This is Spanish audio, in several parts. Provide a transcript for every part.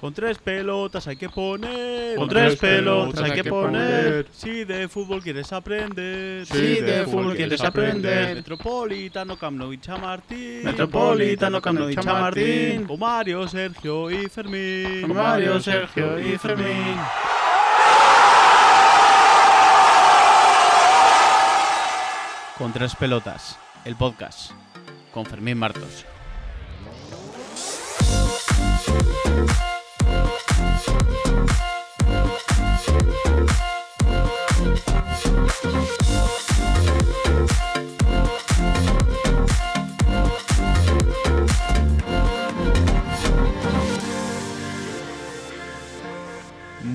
Con tres pelotas hay que poner. Con tres pelotas hay que poner. Si de fútbol quieres aprender. Si de fútbol quieres aprender. Metropolitano, Camp Nou y Chamartín. Metropolitano, Camp Nou y Chamartín. Con Mario, Sergio y Fermín. Con Mario, Sergio y Fermín. Con tres pelotas, el podcast. Con Fermín Martos.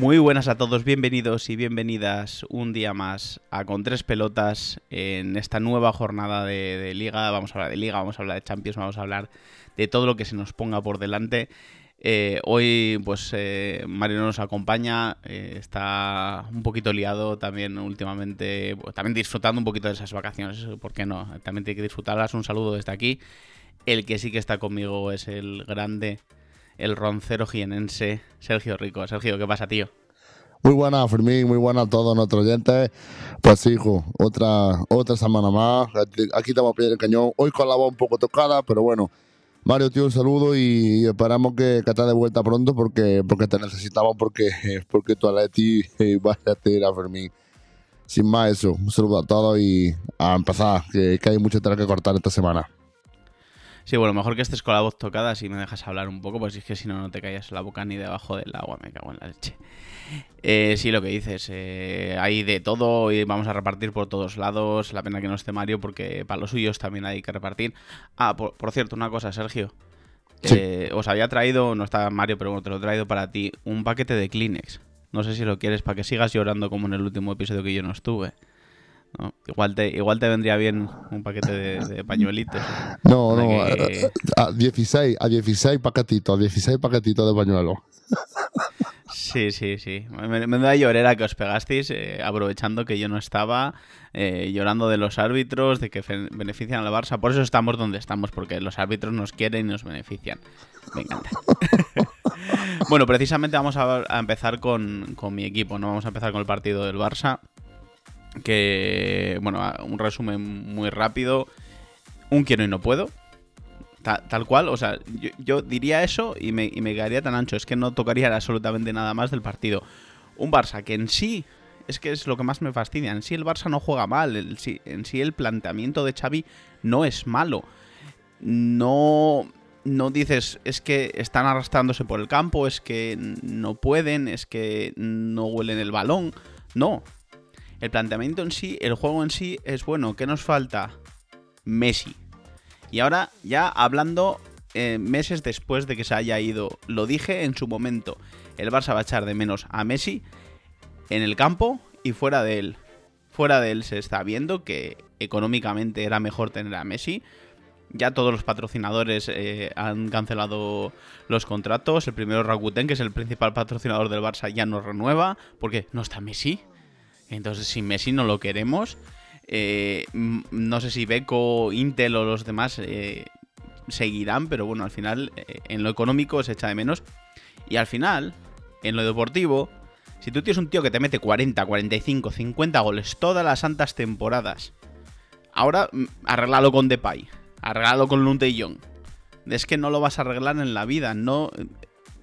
Muy buenas a todos, bienvenidos y bienvenidas un día más a Con Tres Pelotas en esta nueva jornada de, de Liga. Vamos a hablar de Liga, vamos a hablar de Champions, vamos a hablar de todo lo que se nos ponga por delante. Eh, hoy, pues, eh, Mario no nos acompaña, eh, está un poquito liado también últimamente, pues, también disfrutando un poquito de esas vacaciones, ¿por qué no? También tiene que disfrutarlas. Un saludo desde aquí. El que sí que está conmigo es el grande, el roncero jienense, Sergio Rico. Sergio, ¿qué pasa, tío? Muy buena, Fermín, muy buena a todos nuestros oyentes. Pues hijo, otra, otra semana más. Aquí estamos a pie del cañón. Hoy con la voz un poco tocada, pero bueno. Mario, tío, un saludo y esperamos que, que estés de vuelta pronto porque, porque te necesitamos, porque, porque tu Atleti eh, va a tirar a Fermín. Sin más eso, un saludo a todos y a empezar, que, que hay mucho tela que cortar esta semana. Sí, bueno, mejor que estés con la voz tocada si me dejas hablar un poco, pues es que si no, no te callas la boca ni debajo del agua, me cago en la leche. Eh, sí, lo que dices, eh, hay de todo y vamos a repartir por todos lados. La pena que no esté Mario porque para los suyos también hay que repartir. Ah, por, por cierto, una cosa, Sergio. Sí. Eh, os había traído, no está Mario, pero bueno, te lo he traído para ti, un paquete de Kleenex. No sé si lo quieres para que sigas llorando como en el último episodio que yo no estuve. ¿No? Igual, te, igual te vendría bien un paquete de, de pañuelitos. No, Para no, que- a 16, a 16 paquetitos, 16 paquetitos de pañuelo. Sí, sí, sí. Me, me da llorera que os pegasteis, eh, aprovechando que yo no estaba, eh, llorando de los árbitros, de que benefician al Barça. Por eso estamos donde estamos, porque los árbitros nos quieren y nos benefician. Me encanta. bueno, precisamente vamos a, a empezar con, con mi equipo, ¿no? Vamos a empezar con el partido del Barça. Que, bueno, un resumen muy rápido. Un quiero y no puedo. Ta- tal cual, o sea, yo, diría eso y me, me quedaría tan ancho. Es que no tocaría absolutamente nada más del partido. Un Barça que en sí, es que es lo que más me fastidia. En sí el Barça no juega mal. en sí el planteamiento de Xavi no es malo. No, no dices, es que están arrastrándose por el campo, es que no pueden, es que no huelen el balón. No. El planteamiento en sí, el juego en sí es bueno. ¿Qué nos falta? Messi. Y ahora, ya hablando eh, meses después de que se haya ido, lo dije en su momento, el Barça va a echar de menos a Messi en el campo y fuera de él. Fuera de él se está viendo que económicamente era mejor tener a Messi. Ya todos los patrocinadores eh, han cancelado los contratos. El primero Rakuten, que es el principal patrocinador del Barça, ya no renueva porque no está Messi. Entonces, si Messi no lo queremos, eh, no sé si Beco, Intel o los demás eh, seguirán, pero bueno, al final eh, en lo económico se echa de menos. Y al final, en lo deportivo, si tú tienes un tío que te mete 40, 45, 50 goles todas las santas temporadas, ahora arreglalo con Depay, arreglalo con Lunte y Jong. Es que no lo vas a arreglar en la vida, no...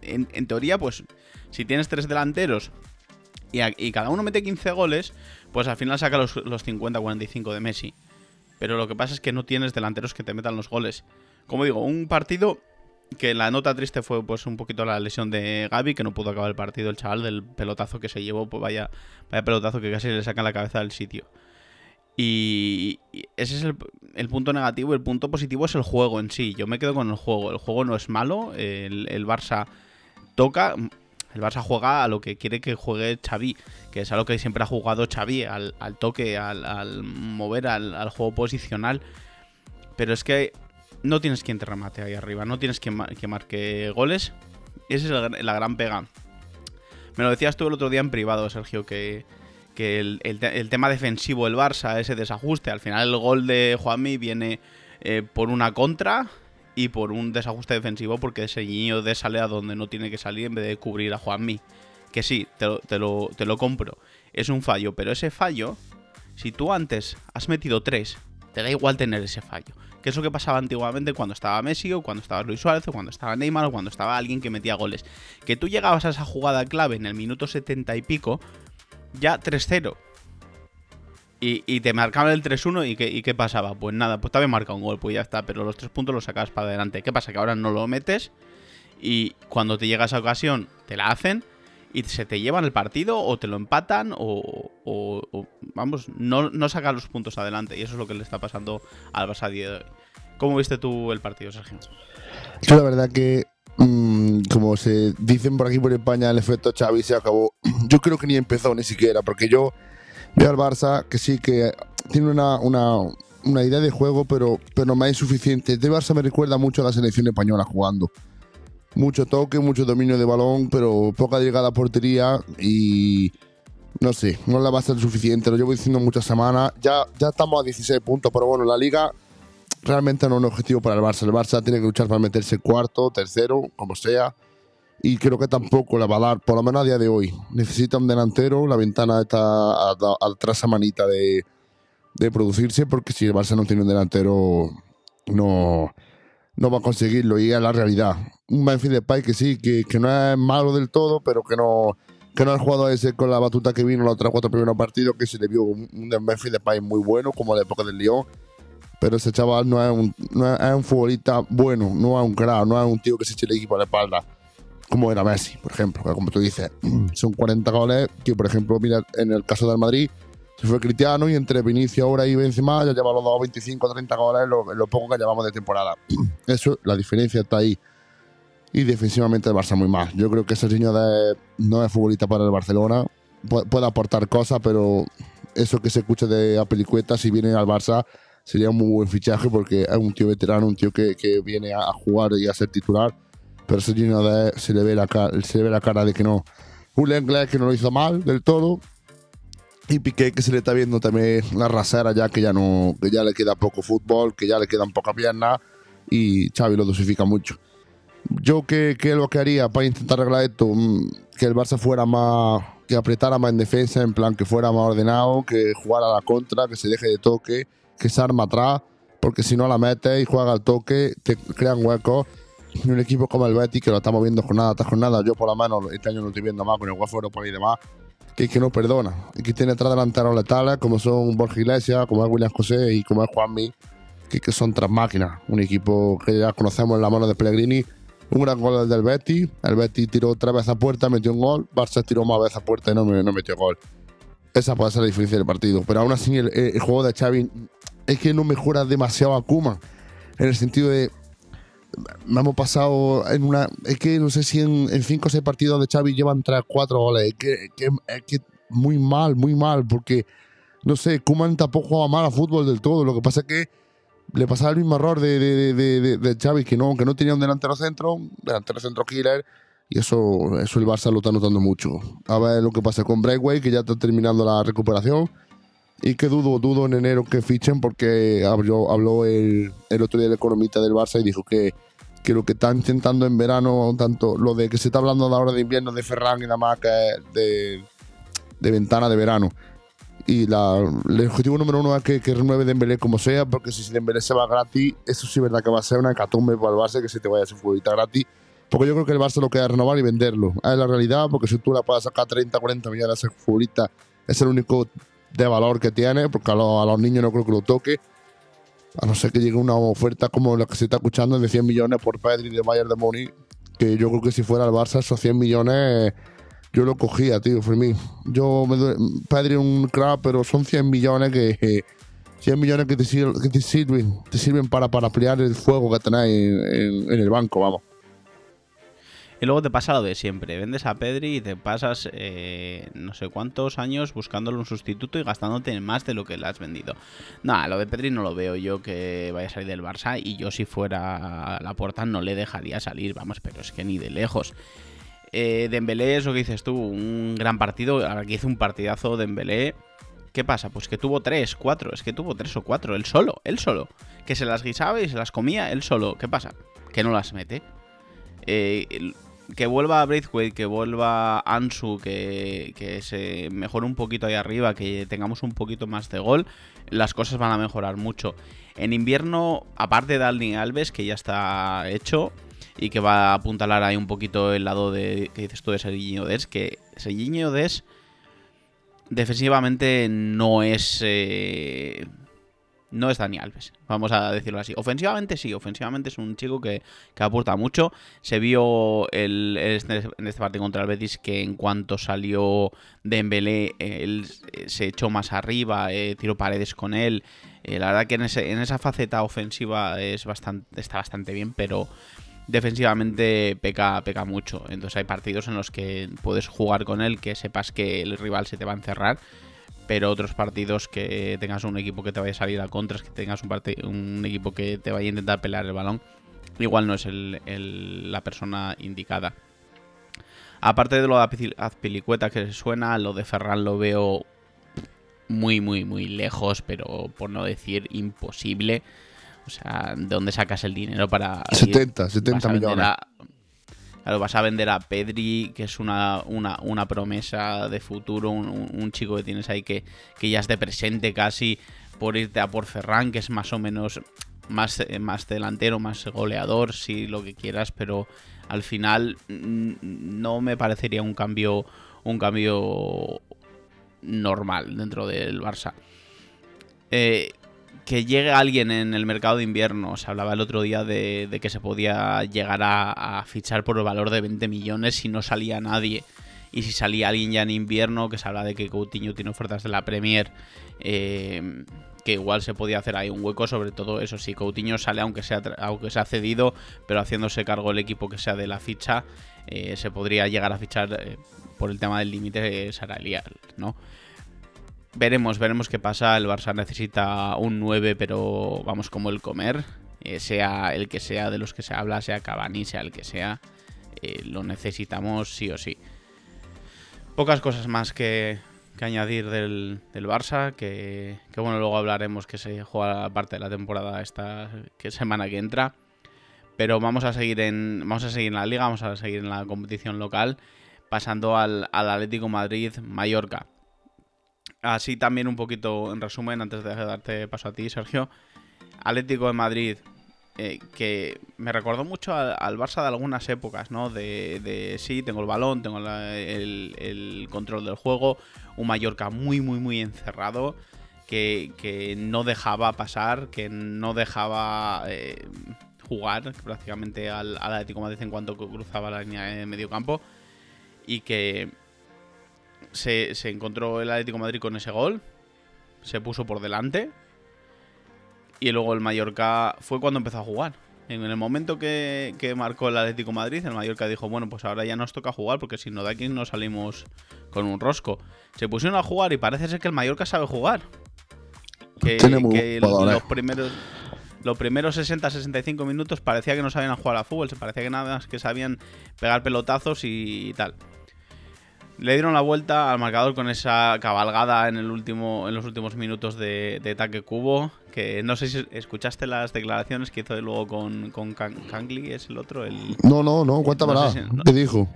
En, en teoría, pues, si tienes tres delanteros y, cada uno mete 15 goles, pues al final saca los, los 50-45 de Messi. Pero lo que pasa es que no tienes delanteros que te metan los goles. Como digo, un partido que la nota triste fue pues un poquito la lesión de Gaby, que no pudo acabar el partido, el chaval del pelotazo que se llevó, pues vaya, vaya pelotazo que casi le saca la cabeza del sitio. Y ese es el, el punto negativo. El punto positivo es el juego en sí. Yo me quedo con el juego. El juego no es malo. El, el Barça toca. El Barça juega a lo que quiere que juegue Xavi, que es a lo que siempre ha jugado Xavi, al, toque, al, mover, al, juego posicional. Pero es que no tienes quien te remate ahí arriba, no tienes quien, que marque goles. Esa es la gran pega. Me lo decías tú el otro día en privado, Sergio, que, el tema defensivo del Barça, ese desajuste, al final el gol de Juanmi viene eh, por una contra y por un desajuste defensivo porque ese niño de sale a donde no tiene que salir en vez de cubrir a Juanmi. Que sí, te lo, te lo, te lo compro. Es un fallo, pero ese fallo, si tú antes has metido tres, te da igual tener ese fallo. Que es lo que pasaba antiguamente cuando estaba Messi o cuando estaba Luis Suárez o cuando estaba Neymar o cuando estaba alguien que metía goles. Que tú llegabas a esa jugada clave en el minuto 70 y pico, ya 3-0. Y, y te marcaban el 3-1 y y qué pasaba. Pues nada, pues te había marcado un gol, pues ya está. Pero los tres puntos los sacabas para adelante. ¿Qué pasa? Que ahora no lo metes y cuando te llega esa ocasión te la hacen y se te llevan el partido o te lo empatan o, vamos, no, no sacan los puntos adelante. Y eso es lo que le está pasando al Barça de hoy. ¿Cómo viste tú el partido, Sergio? Yo la verdad que, mm, como se dicen por aquí por España, el efecto Xavi se acabó. Yo creo que ni empezó ni siquiera, porque yo veo al Barça que sí que tiene una, una, una idea de juego, pero, pero más insuficiente. Este Barça me recuerda mucho a la selección española jugando. Mucho toque, mucho dominio de balón, pero poca llegada a portería y no sé, no la va a ser suficiente. Lo llevo diciendo muchas semanas. Ya, ya estamos a 16 puntos, pero bueno, la liga realmente no es un objetivo para el Barça. El Barça tiene que luchar para meterse cuarto, tercero, como sea. Y creo que tampoco la va a dar, por lo menos a día de hoy. Necesita un delantero, la ventana está a, a, a de, de producirse, porque si el Barça no tiene un delantero, no, no va a conseguirlo. Y es la realidad. Un Memphis Depay que sí, que, que no es malo del todo, pero que no, que no es el jugador ese con la batuta que vino los otros cuatro primeros partidos, que se le vio un, un Memphis Depay muy bueno, como la época del Lyon pero ese chaval no es un, no es un futbolista bueno, no es un crack, no es un tío que se eche el equipo a la espalda, como era Messi, por ejemplo, como tú dices, son 40 goles que, por ejemplo, mira, en el caso del Madrid, se fue Cristiano y entre Vinicio ahora y Benzema ya lleva los dos 25 30 goles lo, lo poco que llevamos de temporada. Eso, la diferencia está ahí. Y defensivamente el Barça muy mal. Yo creo que ese niño de, no es futbolista para el Barcelona. Pu- puede aportar cosas, pero eso que se escucha de Apelicueta, si viene al Barça, sería un muy buen fichaje porque es un tío veterano, un tío que, que viene a jugar y a ser titular. De, se, le ve la cara, se le ve la cara de que no. Un inglés que no lo hizo mal del todo. Y Piqué que se le está viendo también la rasera ya que ya no que ya le queda poco fútbol, que ya le quedan pocas piernas y Xavi lo dosifica mucho. Yo qué es lo que haría para intentar arreglar esto, Mm, que el Barça fuera más que apretara más en defensa, en plan que fuera más ordenado, que jugara a la contra, que se deje de toque, que se arma atrás, porque si no la metes y juega al toque, te crean huecos. Y un equipo como el Betis, que lo estamos viendo jornada tras jornada, yo por lo menos este año lo estoy viendo más con el UEFA Europa y demás, que, que no perdona. Y que tiene tres delanteros letales, como son Borja Iglesias, como es William José y como es Juanmi, que, que son tres máquinas. Un equipo que ya conocemos en la mano de Pellegrini. Un gran gol del Betis. El Betis tiró tres veces a puerta, metió un gol. Barça tiró más veces a puerta y no, no metió gol. Esa puede ser la diferencia del partido. Pero aún así, el, el juego de Xavi es que no mejora demasiado a Koeman. En el sentido de. Me hemos pasado en una. Es que no sé si en, en cinco o seis partidos de Xavi llevan 3 4 goles. Es que, que- es que muy mal, muy mal. Porque, no sé, Koeman tampoco jugaba mal a fútbol del todo. Lo que pasa es que le pasaba el mismo error de, de, de, de- Xavi, que no, que no tenía un delantero centro, delantero centro killer. Y eso, eso el Barça lo está notando mucho. A ver lo que pasa con Breakway, que ya está terminando la recuperación. Y que dudo, dudo en enero que fichen porque habló, habló el, el otro día el economista del Barça y dijo que, que lo que está intentando en verano, tanto lo de que se está hablando de ahora de invierno de Ferran y nada más que es de, de ventana de verano. Y la, el objetivo número uno es que, que renueve Dembélé como sea, porque si Dembélé se va gratis, eso sí es verdad que va a ser una hecatombe para el Barça que se te vaya a su futbolista gratis. Porque yo creo que el Barça lo queda renovar y venderlo. Es la realidad, porque si tú la puedes sacar 30, 40 millones a ese futbolista, es el único de valor que tiene, porque a, los- a los niños no creo que lo toque. A no ser que llegue una oferta como la que se está escuchando de 100 millones por Pedri de Bayern de Múnich, que yo creo que si fuera el Barça, esos 100 millones yo lo cogía, tío, Fermín. Yo me duele- Pedri un crack, pero son 100 millones que. eh, 100 millones que te, sir- que te sirven, te sirven para, para ampliar el fuego que tenéis en, en- en el banco, vamos. Y luego te pasa lo de siempre. Vendes a Pedri y te pasas eh, no sé cuántos años buscándole un sustituto y gastándote más de lo que le has vendido. Nada, lo de Pedri no lo veo yo que vaya a salir del Barça y yo si fuera la puerta no le dejaría salir, vamos, pero es que ni de lejos. Eh, Dembélé es lo que dices tú, un gran partido. Ahora que hizo un partidazo Dembélé. ¿Qué pasa? Pues que tuvo tres, cuatro, es que tuvo tres o cuatro, él solo, él solo. Que se las guisaba y se las comía él solo. ¿Qué pasa? Que no las mete. Eh, que vuelva Braithwaite, que vuelva Ansu, que, que se mejore un poquito ahí arriba, que tengamos un poquito más de gol, las cosas van a mejorar mucho. En invierno, aparte de Dani Alves, que ya está hecho y que va a apuntalar ahí un poquito el lado de que dices tú de Serginho Des, que Serginho Des defensivamente no es eh, no es Dani Alves, vamos a decirlo así. Ofensivamente sí, ofensivamente es un chico que, que aporta mucho. Se vio el, este- en este partido contra el que en cuanto salió Dembélé, él eh, se echó más arriba, eh, tiró paredes con él. Eh, la verdad que en, ese- en esa faceta ofensiva es bastante, está bastante bien, pero defensivamente peca, peca mucho. Entonces hay partidos en los que puedes jugar con él, que sepas que el rival se te va a encerrar pero otros partidos que tengas un equipo que te vaya a salir a contras, que tengas un, equipo que te vaya a intentar pelear el balón, igual no es el- el- la persona indicada. Aparte de lo de Azpil- Azpilicueta que suena, lo de Ferran lo veo muy, muy, muy lejos, pero por no decir imposible. O sea, ¿de dónde sacas el dinero para... ir? 70, vas 70 a vender millones. a- claro, vas a vender a Pedri, que es una, una, una promesa de futuro, un chico que tienes ahí que, que ya es de presente casi, por irte a por Ferran, que es más o menos más, eh, más delantero, más goleador, si lo que quieras, pero al final mm, no me parecería un cambio, un cambio normal dentro del Barça. Eh, que llegue alguien en el mercado de invierno. Se hablaba el otro día de, que se podía llegar a, fichar por el valor de 20 millones si no salía nadie. Y si salía alguien ya en invierno, que se habla de que Coutinho tiene ofertas de la Premier, eh, que igual se podía hacer ahí un hueco, sobre todo eso, si Coutinho sale aunque sea, aunque sea cedido, pero haciéndose cargo el equipo que sea de la ficha, eh, se podría llegar a fichar eh, por el tema del límite salarial, ¿no? Veremos, veremos qué pasa. El Barça necesita un 9, pero vamos como el comer. Eh, sea el que sea de los que se habla, sea Cavani, sea el que sea. eh, lo necesitamos sí o sí. Pocas cosas más que, que añadir del, Barça. Que, que bueno, luego hablaremos que se juega parte de la temporada esta semana que entra. Pero vamos a seguir en. Vamos a seguir en la liga, vamos a seguir en la competición local. Pasando al Atlético Madrid Mallorca. Así también un poquito en resumen, antes de darte paso a ti, Sergio. Atlético de Madrid, eh, que me recordó mucho al, al Barça de algunas épocas, ¿no? De, de sí, tengo el balón, tengo el, el control del juego. Un Mallorca muy, muy, muy encerrado. Que, que no dejaba pasar, que no dejaba eh, jugar prácticamente al, al Atlético de Madrid en cuanto cruzaba la línea de medio campo. Y que se, se encontró el Atlético de Madrid con ese gol, se puso por delante y luego el Mallorca fue cuando empezó a jugar. En el momento que, que marcó el Atlético de Madrid, el Mallorca dijo, bueno, pues ahora ya nos toca jugar porque si no de aquí no salimos con un rosco. Se pusieron a jugar y parece ser que el Mallorca sabe jugar. Que, Tiene muy que jugador, los eh. primeros... Los primeros 60-65 minutos parecía que no sabían jugar a fútbol, se parecía que nada más que sabían pegar pelotazos y tal. Le dieron la vuelta al marcador con esa cabalgada en el último, en los últimos minutos de, de ataque cubo. Que no sé si escuchaste las declaraciones que hizo luego con, con Kangli, es el otro, el, No, no, no, cuéntame No sé si- no- ¿Qué dijo?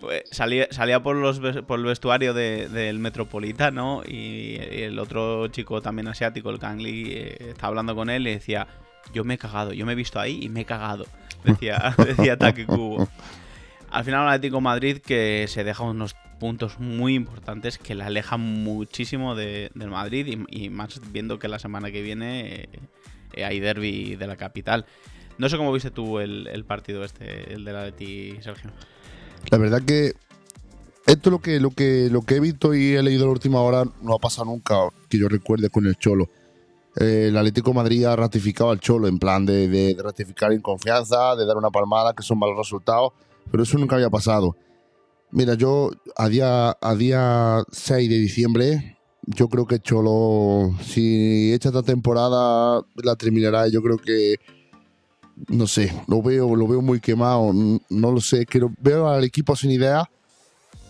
pues, salía, salía por, los, ves- por el vestuario de- del Metropolitano y, y el otro chico también asiático, el Kangli, eh, estaba hablando con él y decía, yo me he cagado, yo me he visto ahí y me he cagado. Decía, decía Ataque Cubo. Al final un Atlético de Madrid que se deja unos puntos muy importantes que le alejan muchísimo de- del Madrid y, más viendo que la semana que viene eh, eh, hay derby de la capital. No sé cómo viste tú el, partido este, el del Atleti, Sergio. La verdad que esto lo que, lo que, lo que he visto y he leído la última hora no ha pasado nunca que yo recuerde con el Cholo. Eh, el Atlético de Madrid ha ratificado al Cholo en plan de, de- de ratificar en confianza, de dar una palmada, que son malos resultados, pero eso nunca había pasado. Mira, yo a día, a día 6 de diciembre, yo creo que Cholo, si echa esta temporada, la terminará. Yo creo que no sé, lo veo, lo veo muy quemado, no lo sé, que veo al equipo sin idea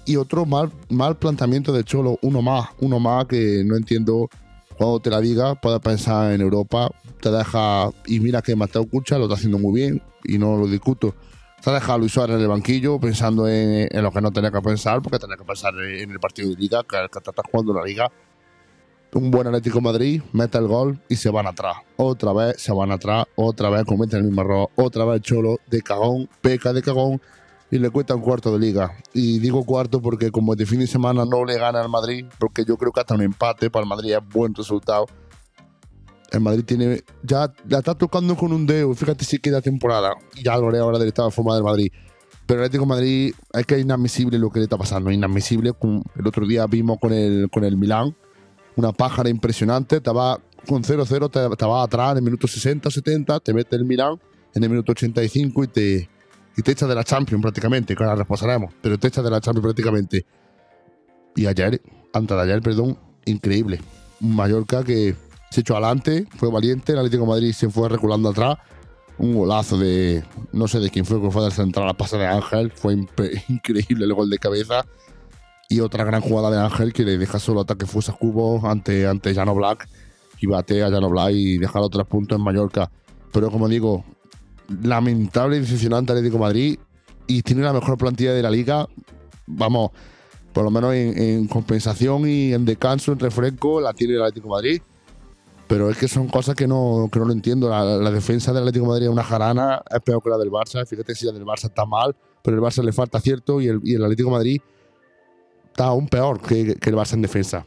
Y otro mal, mal planteamiento de Cholo, uno más, uno más que no entiendo cuando te la diga, puedes pensar en Europa, te deja, y mira que Mateo Cucha lo está haciendo muy bien, y no lo discuto. Te ha dejado a Luis Suárez en el banquillo pensando en, en lo que no tenía que pensar, porque tenía que pensar en el partido de liga, que, que te estás jugando la liga. Un buen Atlético Madrid, mete el gol y se van atrás. Otra vez se van atrás, otra vez cometen el mismo error, otra vez Cholo de cagón, peca de cagón y le cuesta un cuarto de liga. Y digo cuarto porque como de fin de semana no le gana al Madrid, porque yo creo que hasta un empate para el Madrid es buen resultado. El Madrid tiene. Ya la está tocando con un dedo. Fíjate si queda temporada. Y ya lo haré ahora del estado forma del Madrid. Pero el Atlético de Madrid es que es inadmisible lo que le está pasando. Inadmisible. El otro día vimos con el, con el Milán una pájara impresionante. Estaba con 0-0, te- estaba atrás en el minuto 60, 70. Te mete el Milán en el minuto 85 y te, y te echa de la Champions prácticamente. Que ahora reposaremos. Pero te echa de la Champions prácticamente. Y ayer, antes de ayer, perdón, increíble. Mallorca que se echó adelante, fue valiente, el Atlético Madrid se fue reculando atrás. Un golazo de, no sé de quién fue, que fue del central a pasa de Ángel, fue increíble el gol de cabeza. Y otra gran jugada de Ángel que le deja solo ataque fusa cubo ante, ante Jano Black y bate a Jano Black y deja los tres puntos en Mallorca. Pero como digo, lamentable y decepcionante Atlético Madrid y tiene la mejor plantilla de la liga. Vamos, por lo menos en, en compensación y en descanso, en refresco, la tiene el Atlético Madrid. Pero es que son cosas que no, que no lo entiendo. La, defensa del Atlético Madrid es una jarana, es peor que la del Barça. Fíjate si la del Barça está mal, pero el Barça le falta acierto y el, y el Atlético Madrid está aún peor que, que el Barça en defensa.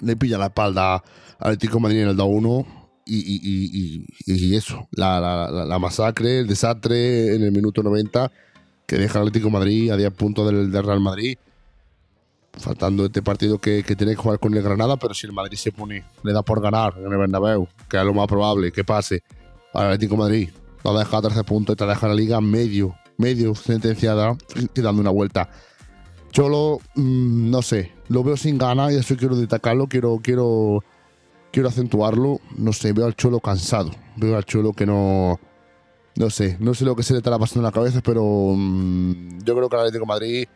Le pilla la espalda al Atlético Madrid en el 2-1 y, y- y- eso, la, la- la- masacre, el desastre en el minuto 90 que deja al Atlético Madrid a 10 puntos del Real Madrid faltando este partido que, que tiene que jugar con el Granada, pero si el Madrid se pone, le da por ganar en el Bernabéu, que es lo más probable que pase al Atlético de Madrid, lo deja a 13 puntos y te deja la liga medio, medio sentenciada y dando una vuelta. Cholo, mm, no sé, lo veo sin ganas y eso quiero destacarlo, quiero, quiero, quiero acentuarlo. No sé, veo al Cholo cansado, veo al Cholo que no, no sé, no sé lo que se le estará pasando en la cabeza, pero mm, yo creo que el Atlético Madrid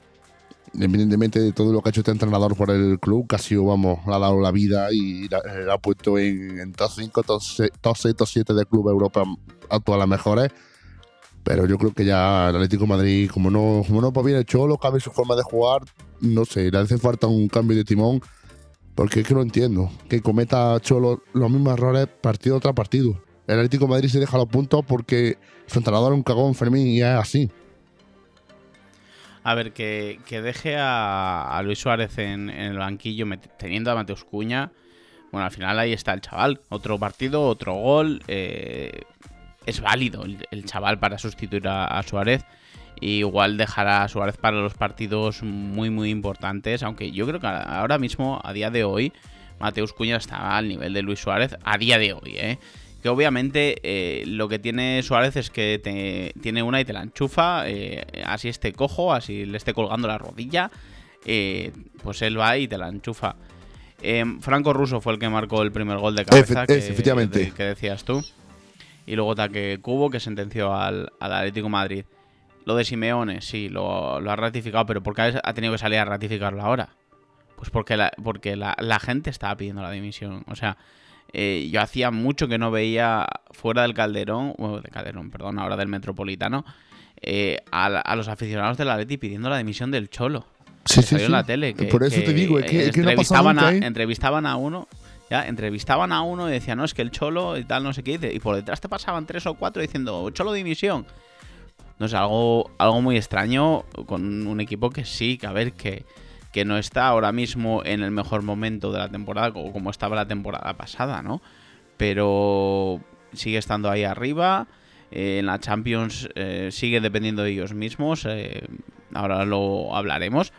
independientemente de todo lo que ha hecho este entrenador por el club, que ha sido, vamos, ha dado la vida y la, ha puesto en, en top 5, top 6, top 6, top 7 del club Europa a todas las mejores. Pero yo creo que ya el Atlético de Madrid, como no, como no bien el Cholo, cambia su forma de jugar, no sé, le hace falta un cambio de timón, porque es que no entiendo que cometa Cholo los mismos errores partido tras partido. El Atlético de Madrid se deja los puntos porque su entrenador es un cagón Fermín y es así. A ver, que, que deje a, Luis Suárez en, el banquillo teniendo a Mateus Cuña. Bueno, al final ahí está el chaval. Otro partido, otro gol. eh, es válido el, chaval para sustituir a, a Suárez. Y igual dejará a Suárez para los partidos muy, muy importantes. Aunque yo creo que ahora mismo, a día de hoy, Mateus Cuña está al nivel de Luis Suárez. A día de hoy, ¿eh? Que obviamente eh, lo que tiene Suárez es que te- tiene una y te la enchufa, eh, así esté cojo, así le esté colgando la rodilla, eh, pues él va y te la enchufa. Eh, Franco Russo fue el que marcó el primer gol de cabeza Efe- que, efectivamente. de- que decías tú. Y luego Taque Cubo que sentenció al, al Atlético de Madrid. Lo de Simeone, sí, lo, lo ha ratificado, pero ¿por qué ha ha tenido que salir a ratificarlo ahora? Pues porque la, porque la, la gente estaba pidiendo la dimisión. O sea, eh, yo hacía mucho que no veía fuera del Calderón, bueno, de Calderón, perdón, ahora del Metropolitano, eh, a, los aficionados del Atleti pidiendo la dimisión del Cholo. Sí, que salió en la tele. Que, Por eso que, te digo, es que, no entrevistaban, nunca, a, ¿eh? entrevistaban a uno, ya, entrevistaban a uno y decían, no, es que el Cholo y tal, no sé qué, dice, y por detrás te pasaban tres o cuatro diciendo, Cholo dimisión. No sé, algo, algo muy extraño con un equipo que sí, que a ver, que, que no está ahora mismo en el mejor momento de la temporada, como, estaba la temporada pasada, ¿no? Pero sigue estando ahí arriba. eh, en la Champions eh, sigue dependiendo de ellos mismos. eh, ahora lo hablaremos.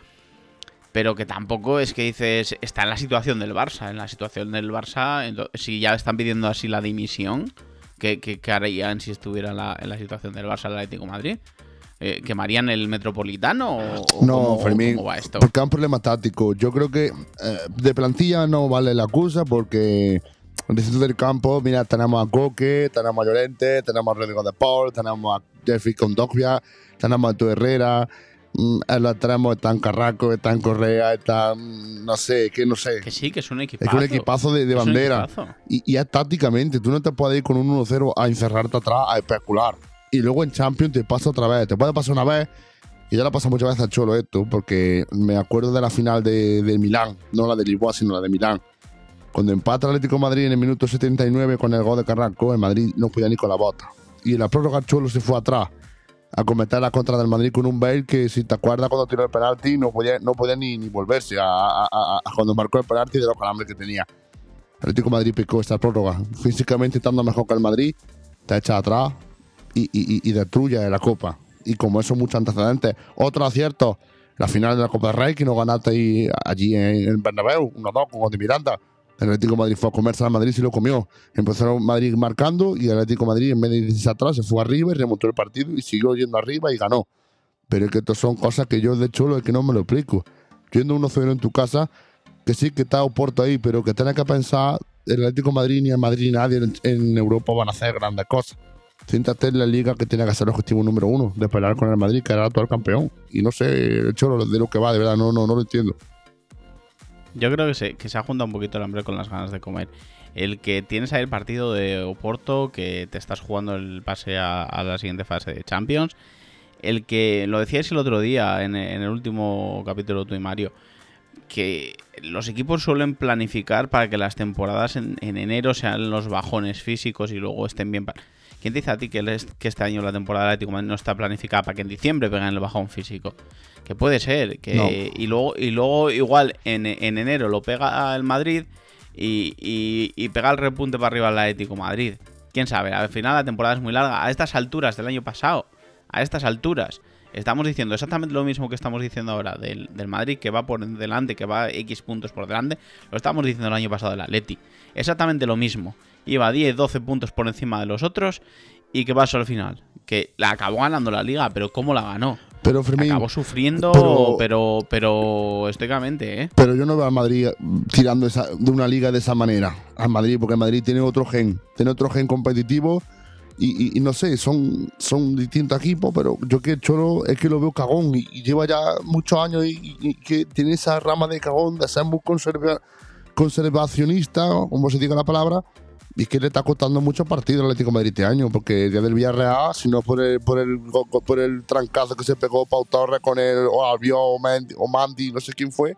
Pero que tampoco es que dices, está en la situación del Barça. En la situación del Barça, si ya están pidiendo así la dimisión, ¿qué, harían si estuviera en la, situación del Barça el Atlético Madrid? Eh, ¿Quemarían el Metropolitano o, No, cómo, Fermín, cómo va esto? porque hay un problema táctico. Yo creo que eh, de plantilla no vale la excusa porque en el centro del campo, mira, tenemos a Coque, tenemos a Llorente, tenemos a Rodrigo de Paul, tenemos a Jeffrey Condogbia, tenemos a Tu Herrera. en los extremos están Carrasco, están Correa, están, no sé, que no sé. Que sí, que es un Es equipazo. que un equipazo de, Es bandera. equipazo. Y, y es tácticamente, tú no te puedes ir con un 1-0 a encerrarte atrás a especular. Y luego en Champions te pasa otra vez. Te puede pasar una vez, y ya le pasa muchas veces al Cholo esto, porque me acuerdo de la final de, de Milán, no la de Lisboa, sino la de Milán. Cuando empata el Atlético Madrid en el minuto 79 con el gol de Carrasco, el Madrid no podía ni con la bota. Y en la prórroga Cholo se fue atrás a cometer la contra del Madrid con un Bale que, si te acuerdas, cuando tiró el penalti no podía, no podía ni, ni volverse a, a- a- a cuando marcó el penalti de los calambres que tenía. Atlético Madrid picó esta prórroga. Físicamente estando mejor que el Madrid, te echa atrás y, y, destruye la Copa. Y como eso, muchos antecedentes. Otro acierto, la final de la Copa del Rey, que no ganaste allí en, en Bernabéu, 1-2 con gol de Miranda. El Atlético Madrid fue a comerse al Madrid y lo comió. Empezó el Madrid marcando y el Atlético Madrid, en vez de irse atrás, se fue arriba y remontó el partido y siguió yendo arriba y ganó. Pero es que esto son cosas que yo, de hecho, es que no me lo explico. Yendo 1-0 en tu casa, que sí que está Oporto ahí, pero que tienes que pensar, el Atlético Madrid ni el Madrid nadie en, en Europa van a hacer grandes cosas. Siéntate en la liga que tiene que ser el objetivo número uno, de pelear con el Madrid, que era el actual campeón. Y no sé, cholo de lo que va, de verdad, no, no, no lo entiendo. Yo creo que se, que se ha juntado un poquito el hambre con las ganas de comer. El que tienes ahí el partido de Oporto, que te estás jugando el pase a, la siguiente fase de Champions. El que, lo decíais el otro día en, en el último capítulo tú y Mario, que los equipos suelen planificar para que las temporadas en, en enero sean los bajones físicos y luego estén bien. ¿Quién te dice a ti que, el est- que este año la temporada del Atlético no está planificada para que en diciembre peguen el bajón físico? Que puede ser. Que, No. y, luego, y luego igual en, en enero lo pega el Madrid y, y- y pega el repunte para arriba el Atlético Madrid. ¿Quién sabe? Al final la temporada es muy larga. A estas alturas del año pasado, a estas alturas, estamos diciendo exactamente lo mismo que estamos diciendo ahora del, del Madrid, que va por delante, que va X puntos por delante. Lo estamos diciendo el año pasado del Atleti. Exactamente lo mismo. Iba 10, 12 puntos por encima de los otros. ¿Y qué pasó al final? Que la acabó ganando la liga, pero ¿cómo la ganó? Pero Fermín, Acabó sufriendo, pero- pero, pero, estoicamente, ¿eh? pero yo no veo al Madrid tirando esa- de una liga de esa manera. Al Madrid, porque Madrid tiene otro gen, tiene otro gen competitivo. Y, y- y no sé, son, son distintos equipos, pero yo que Cholo es que lo veo cagón y, y lleva ya muchos años y, que tiene esa rama de cagón de ser muy conserva- conservacionista, como se diga la palabra, y es que le está costando mucho partido al Atlético de Madrid este año, porque el día del Villarreal, si no por el, por el, por el trancazo que se pegó Pau Torres con el o Albiol o Mendy, o Mandy, no sé quién fue,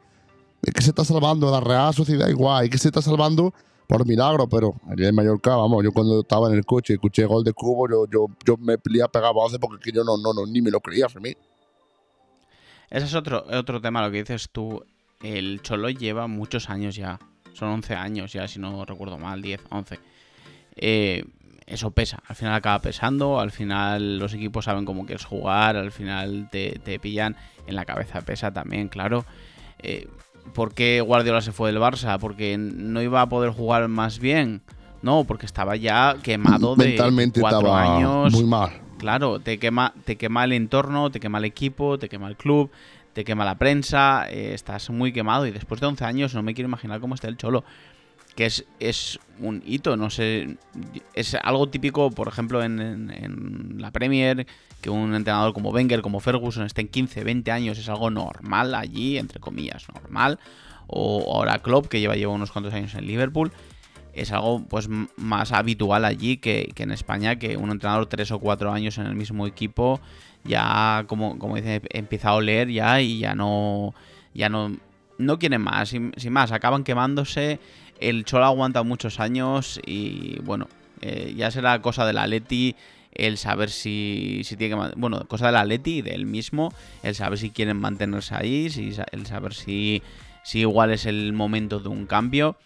es que se está salvando la Real Sociedad igual, es que se está salvando por milagro, pero día de Mallorca, vamos, yo cuando estaba en el coche y escuché gol de Cubo, yo, yo, yo me a pegar voces porque yo no, no, no, ni me lo creía, Fermín. Ese es otro, otro tema, lo que dices tú. El Cholo lleva muchos años ya. Son 11 años ya, si no recuerdo mal, 10, 11. Eh, eso pesa. Al final acaba pesando. Al final los equipos saben cómo quieres jugar. Al final te, te pillan. En la cabeza pesa también, claro. Eh, ¿Por qué Guardiola se fue del Barça? ¿Porque no iba a poder jugar más bien? No, porque estaba ya quemado de Mentalmente cuatro estaba años. muy mal. Claro, te quema, te quema el entorno, te quema el equipo, te quema el club, te quema la prensa, eh, estás muy quemado y después de 11 años no me quiero imaginar cómo está el Cholo. Que es, es un hito, no sé, es algo típico, por ejemplo, en, la Premier, que un entrenador como Wenger, como Ferguson, esté en 15, 20 años, es algo normal allí, entre comillas, normal. O ahora Klopp, que lleva, lleva unos cuantos años en Liverpool, es algo pues más habitual allí que, que en España, que un entrenador tres o cuatro años en el mismo equipo ya, como, como dice, empieza a oler ya y ya no, ya no, no quieren más, sin, sin más, acaban quemándose, el Cholo aguanta muchos años y bueno, eh, ya será cosa del Atleti el saber si, si tiene que... Bueno, cosa del Atleti y de él mismo, el saber si quieren mantenerse ahí, el saber si, si igual es el momento de un cambio.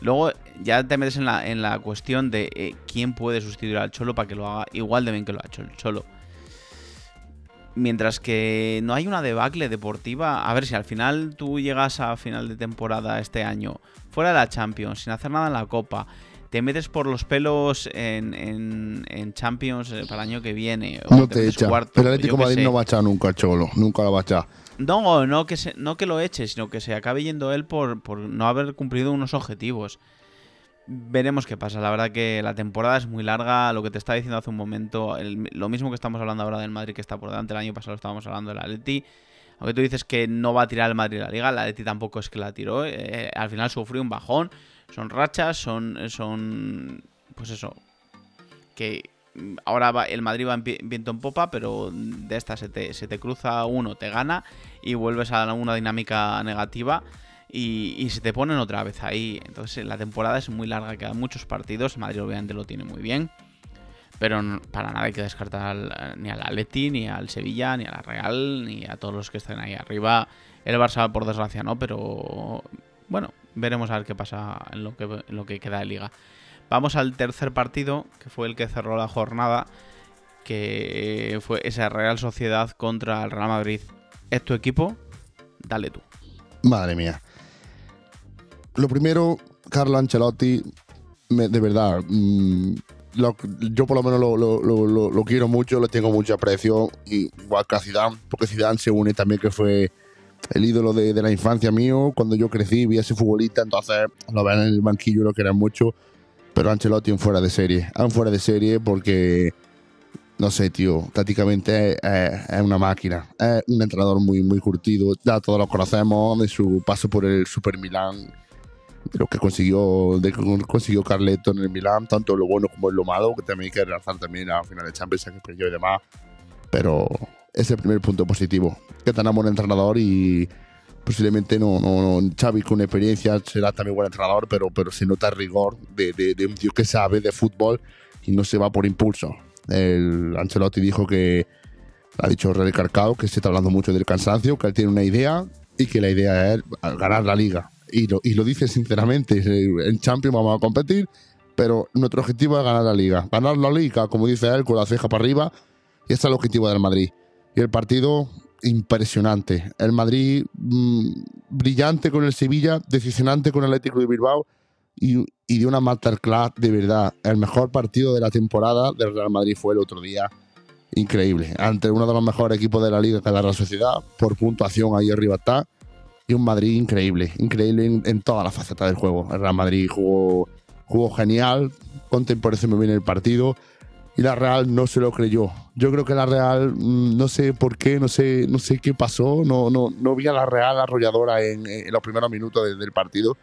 Luego ya te metes en la, en la cuestión de eh, quién puede sustituir al Cholo para que lo haga igual de bien que lo ha hecho el Cholo. Mientras que no hay una debacle deportiva. A ver si al final tú llegas a final de temporada este año, fuera de la Champions, sin hacer nada en la Copa, te metes por los pelos en, en- en Champions eh, para el año que viene. o No te echa. cuarto, Pero el Atlético Madrid no va a echar nunca Cholo, nunca lo va a echar. No, no que, se- no que lo eche, sino que se acabe yendo él por, por no haber cumplido unos objetivos. Veremos qué pasa. La verdad que la temporada es muy larga. Lo que te estaba diciendo hace un momento, lo mismo que estamos hablando ahora del Madrid que está por delante. El año pasado estábamos hablando del Atleti. Aunque tú dices que no va a tirar el Madrid la liga, el Atleti tampoco es que la tiró. eh, al final sufrió un bajón. Son rachas, son, son pues eso, que ahora el Madrid va en viento en popa, pero de esta se te, se te cruza uno, te gana y vuelves a una dinámica negativa y, se te ponen otra vez ahí. Entonces la temporada es muy larga, quedan muchos partidos, Madrid obviamente lo tiene muy bien. Pero para nada hay que descartar al- ni al Atleti, ni al Sevilla, ni a la Real, ni a todos los que estén ahí arriba. El Barça, por desgracia, no, pero bueno, veremos a ver qué pasa en lo que, en lo que queda de liga. Vamos al tercer partido, que fue el que cerró la jornada, que fue esa Real Sociedad contra el Real Madrid. ¿Es tu equipo? Dale tú. Madre mía. Lo primero, Carlo Ancelotti, me- de verdad, mm, lo- yo por lo menos lo, lo- lo- quiero mucho, le tengo mucho aprecio, igual que a Zidane, porque Zidane se une también que fue el ídolo de, de la infancia mío, cuando yo crecí, vi a ese futbolista, entonces lo ven en el banquillo, lo quería mucho, pero Ancelotti un fuera de serie, un fuera de serie porque, no sé, tío, tácticamente es, es- es una máquina, es un entrenador muy, muy curtido, ya todos lo conocemos de su paso por el Super Milán, lo que consiguió, de consiguió Carleto en el Milán, tanto lo bueno como lo malo, que también hay que realzar también a final de Champions que perdió y demás, pero es el primer punto positivo, que tenemos un entrenador y posiblemente no, no, no Xavi con experiencia será también buen entrenador, pero, pero se nota el rigor de, de, un tío que sabe de fútbol y no se va por impulso. El Ancelotti dijo que, ha dicho René Carcao, que se está hablando mucho del cansancio, que él tiene una idea y que la idea es ganar la liga. Y lo, y lo dice sinceramente, en Champions vamos a competir, pero nuestro objetivo es ganar la liga. Ganar la liga, como dice él, con la ceja para arriba, y ese es el objetivo del Madrid. Y el partido, impresionante. El Madrid, mm, brillante con el Sevilla, decisionante con el Atlético de Bilbao y, y de una masterclass de verdad. El mejor partido de la temporada del Real Madrid fue el otro día. Increíble. Ante uno de los mejores equipos de la liga que es la Sociedad, por puntuación ahí arriba está. Y un Madrid increíble, increíble en, en todas las facetas del juego. El Real Madrid jugó, jugó genial, muy bien el partido y la Real no se lo creyó. Yo creo que la Real, mm, no sé por qué, no sé, no sé qué pasó, no, no, no vi a la Real arrolladora en, en los primeros minutos de- del partido.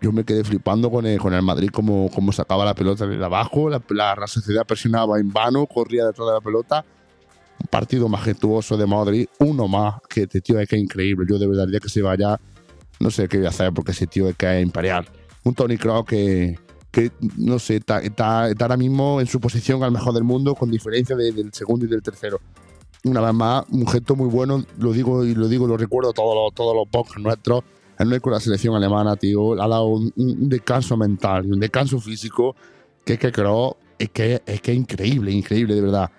Yo me quedé flipando con el, con el Madrid, como, como sacaba la pelota de abajo, la, la Real Sociedad presionaba en vano, corría detrás de la pelota. Partido majestuoso de Madrid, uno más, que este tío es que es increíble. Yo de verdad, día que se vaya, no sé qué voy a hacer, porque ese tío es que es imperial. Un Tony Kroos que, que no sé, está, está, está ahora mismo en su posición al mejor del mundo, con diferencia de- del segundo y del tercero. Una vez más, un gesto muy bueno, lo digo y lo digo, lo recuerdo todos los, todos los podcasts nuestros. El con la selección alemana, tío, ha dado un, un descanso mental y un descanso físico que es que creo es que es que es increíble, increíble de verdad.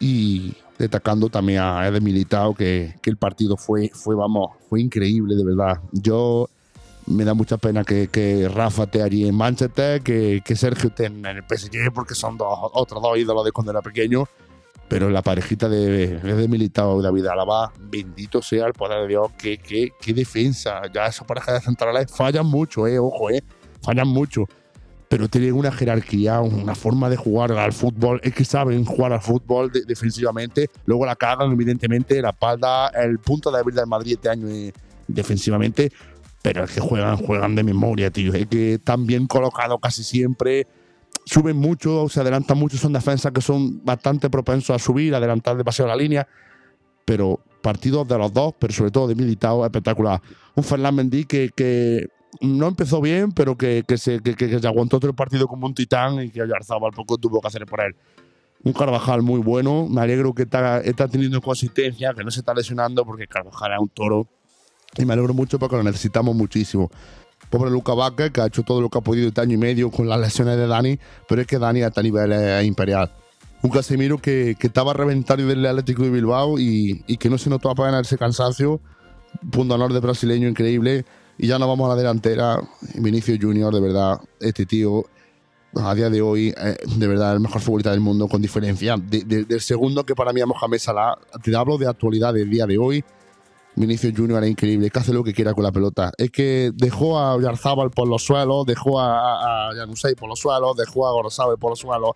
Y destacando también a Eder Militao, que, que el partido fue, fue, vamos, fue increíble, de verdad. Yo me da mucha pena que, que Rafa esté allí en Manchester, que, que Sergio esté en el PSG, porque son dos, otros dos ídolos de cuando era pequeño. Pero la parejita de, de Militao y David Alaba, bendito sea el poder de Dios, qué, qué, qué defensa. Ya esa pareja de centrales fallan mucho, eh, ojo, eh, fallan mucho. Pero tienen una jerarquía, una forma de jugar al fútbol. Es que saben jugar al fútbol de- defensivamente. Luego la cagan, evidentemente, la espalda, el punto de débil del Madrid este año eh, defensivamente. Pero es que juegan, juegan de memoria, tío. Es que están bien colocados casi siempre suben mucho, se adelantan mucho, son defensas que son bastante propensos a subir, adelantar demasiado la línea, pero partidos de los dos, pero sobre todo de Militao, espectacular. Un Ferland Mendy que no empezó bien, pero que, que se, que, que- se aguantó todo el partido como un titán y que al poco tuvo que hacer por él. Un Carvajal muy bueno, me alegro que está, está teniendo consistencia, que no se está lesionando, porque Carvajal es un toro y me alegro mucho porque lo necesitamos muchísimo. Pobre Luca Vázquez, que ha hecho todo lo que ha podido este año y medio con las lesiones de Dani, pero es que Dani a este nivel es imperial. Un Casemiro que, que estaba reventado del Atlético de Bilbao y, y que no se notó apenas ese cansancio. Punto honor de brasileño increíble. Y ya nos vamos a la delantera. Vinicio Junior, de verdad, este tío a día de hoy, eh, de verdad, el mejor futbolista del mundo con diferencia. De- de- del segundo que para mí es Mohamed Salah, te hablo de actualidad del día de hoy. Vinicius Junior era increíble, que hace lo que quiera con la pelota. Es que dejó a Yarzábal por los suelos, dejó a, a por los suelos, dejó a Gorosabel por los suelos.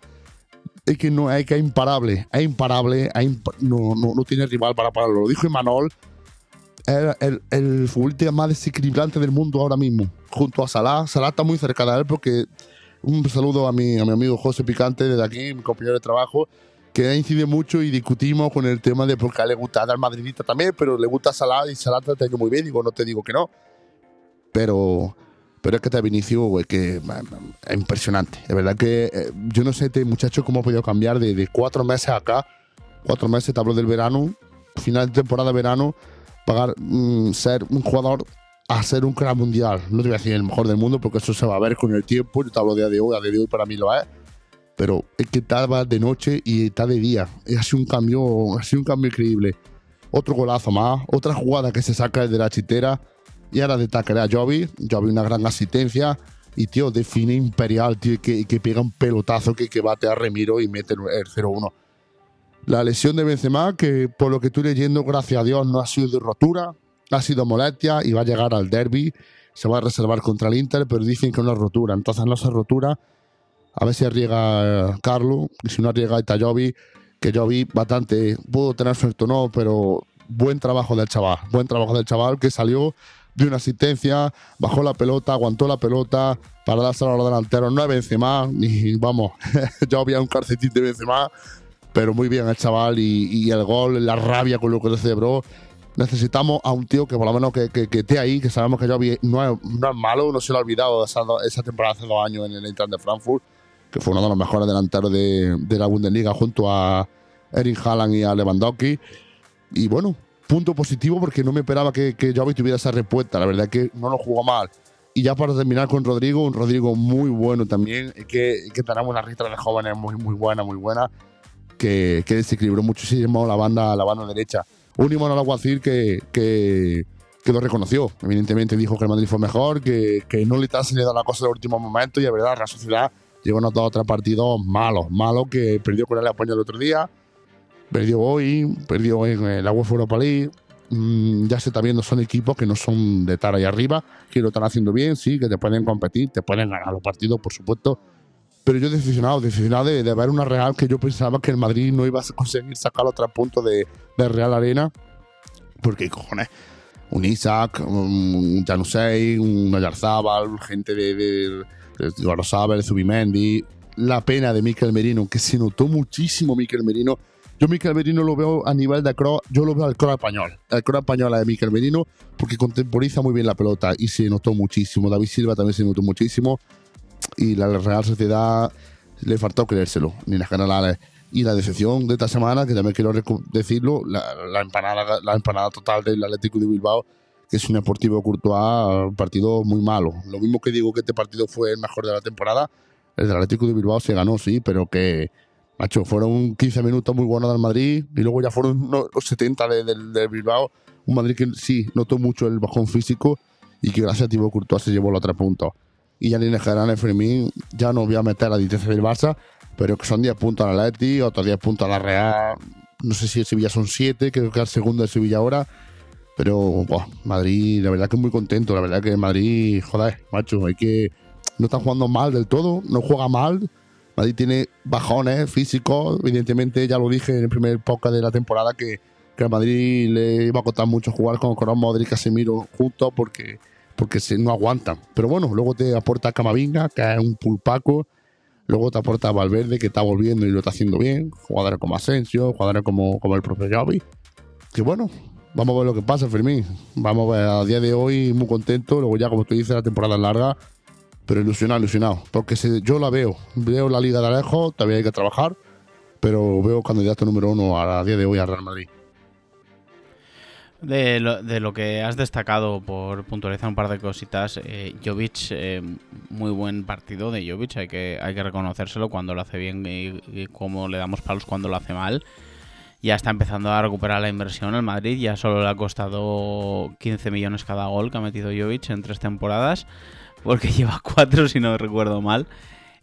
Es que no, es que es imparable, es imparable, es imp- no, no, no tiene rival para pararlo. Lo dijo Imanol, es el, el futbolista más desequilibrante del mundo ahora mismo, junto a Salah. Salah está muy cerca de él porque un saludo a mi, a mi amigo José Picante desde aquí, mi compañero de trabajo, que incide mucho y discutimos con el tema de por qué le gusta al madridista también, pero le gusta Salah y Salah te ha muy bien, digo, no te digo que no. Pero, pero es que te Vinicius, güey, que es impresionante. De verdad que eh, yo no sé este muchacho cómo ha podido cambiar de, de cuatro meses acá, cuatro meses, te hablo del verano, final de temporada verano, pagar, mm, ser un jugador a ser un crack mundial. No te voy a decir el mejor del mundo porque eso se va a ver con el tiempo. Yo te hablo de día de hoy, a día de hoy para mí lo es. Pero es que estaba de noche y está de día. Ha sido un cambio, ha sido un cambio increíble. Otro golazo más, otra jugada que se saca de la chitera y ahora de tackle a Jovi. Jovi una gran asistencia y tío, define imperial, tío, que, que pega un pelotazo que, que bate a Remiro y mete el 0-1. La lesión de Benzema, que por lo que estoy leyendo, gracias a Dios, no ha sido de rotura, ha sido molestia y va a llegar al derby. Se va a reservar contra el Inter, pero dicen que no es rotura. Entonces no es rotura. A ver si arriesga eh, Carlo. Y si no arriesga Jovi, que Jovi bastante. Pudo tener suerte o no, pero buen trabajo del chaval. Buen trabajo del chaval que salió de una asistencia, bajó la pelota, aguantó la pelota para dársela a los delanteros. No es Benzema, ni vamos, Jovi es un calcetín de Benzema pero muy bien el chaval y, y el gol, la rabia con lo que le celebró. Necesitamos a un tío que por lo menos que, que, que esté ahí, que sabemos que Jovi no es, no es malo, no se lo ha olvidado esa, esa temporada hace dos años en el Eintracht de Frankfurt, que fue uno de los mejores delanteros de, de la Bundesliga junto a Erin Haaland y a Lewandowski. Y bueno, punto positivo porque no me esperaba que, que Jovi tuviera esa respuesta, la verdad es que no lo jugó mal. Y ya para terminar con Rodrigo, un Rodrigo muy bueno también, que, que tenemos una ristra de jóvenes muy, muy buena, muy buena que, que desequilibró muchísimo la banda, la banda derecha. Un al Alguacil que, que, que lo reconoció. Evidentemente dijo que el Madrid fue mejor, que, que no le está saliendo la cosa en los últimos momentos y es verdad, la sociedad llegó a dos o tres partidos malos, malos que perdió con el España el otro día, perdió hoy, perdió en la UEFA Europa League. Mm, ya se está viendo, son equipos que no son de estar ahí arriba, que lo están haciendo bien, sí, que te pueden competir, te pueden ganar los partidos, por supuesto, pero yo decepcionado, decepcionado de, de ver una Real que yo pensaba que el Madrid no iba a conseguir sacar los tres puntos de, de Real Arena. Porque, cojones, un Isaac, un Janusei, un Oyarzábal, gente de, de, de Zubimendi. La pena de Mikel Merino, que se notó muchísimo Mikel Merino. Yo Mikel Merino lo veo a nivel de cross, yo lo veo al cross español. El cross español de Mikel Merino, porque contemporiza muy bien la pelota y se notó muchísimo. David Silva también se notó muchísimo y la Real Sociedad le faltó creérselo, ni las generales. Y la decepción de esta semana, que también quiero decirlo, la, la, empanada, la empanada total del Atlético de Bilbao, que es un Deportivo Courtois, un partido muy malo. Lo mismo que digo que este partido fue el mejor de la temporada, el del Atlético de Bilbao se ganó, sí, pero que, macho, fueron 15 minutos muy buenos del Madrid y luego ya fueron los 70 del de, de Bilbao. Un Madrid que sí notó mucho el bajón físico y que gracias a Thibaut Courtois se llevó los tres puntos y ya ni dejarán el Fermín. Ya no voy a meter la distancia del Barça, pero que son 10 puntos al Atleti, otros 10 puntos a la Real. No sé si el Sevilla son 7, creo que el segundo de Sevilla ahora. Pero, buah, Madrid, la verdad que muy contento. La verdad que Madrid, joder, macho, hay que. No está jugando mal del todo, no juega mal. Madrid tiene bajones físicos. Evidentemente, ya lo dije en el primer podcast de la temporada que, que a Madrid le iba a costar mucho jugar con Corón Modric y Casemiro juntos porque porque se, no aguantan. Pero bueno, luego te aporta Camavinga, que es un pulpaco. Luego te aporta Valverde, que está volviendo y lo está haciendo bien. Jugadores como Asensio, jugadores como, como el propio Javi. Que bueno, vamos a ver lo que pasa, Fermín. Vamos a ver, a día de hoy muy contento. Luego ya, como tú dices, la temporada es larga. Pero ilusionado, ilusionado. Porque se, yo la veo. Veo la liga de lejos, todavía hay que trabajar. Pero veo candidato número uno a, día de hoy a Real Madrid. De lo, de lo, que has destacado, por puntualizar un par de cositas, eh, Jovic, eh, muy buen partido de Jovic, hay que, hay que reconocérselo cuando lo hace bien y, y cómo le damos palos cuando lo hace mal. Ya está empezando a recuperar la inversión el Madrid, ya solo le ha costado 15 millones cada gol que ha metido Jovic en tres temporadas, porque lleva cuatro si no recuerdo mal.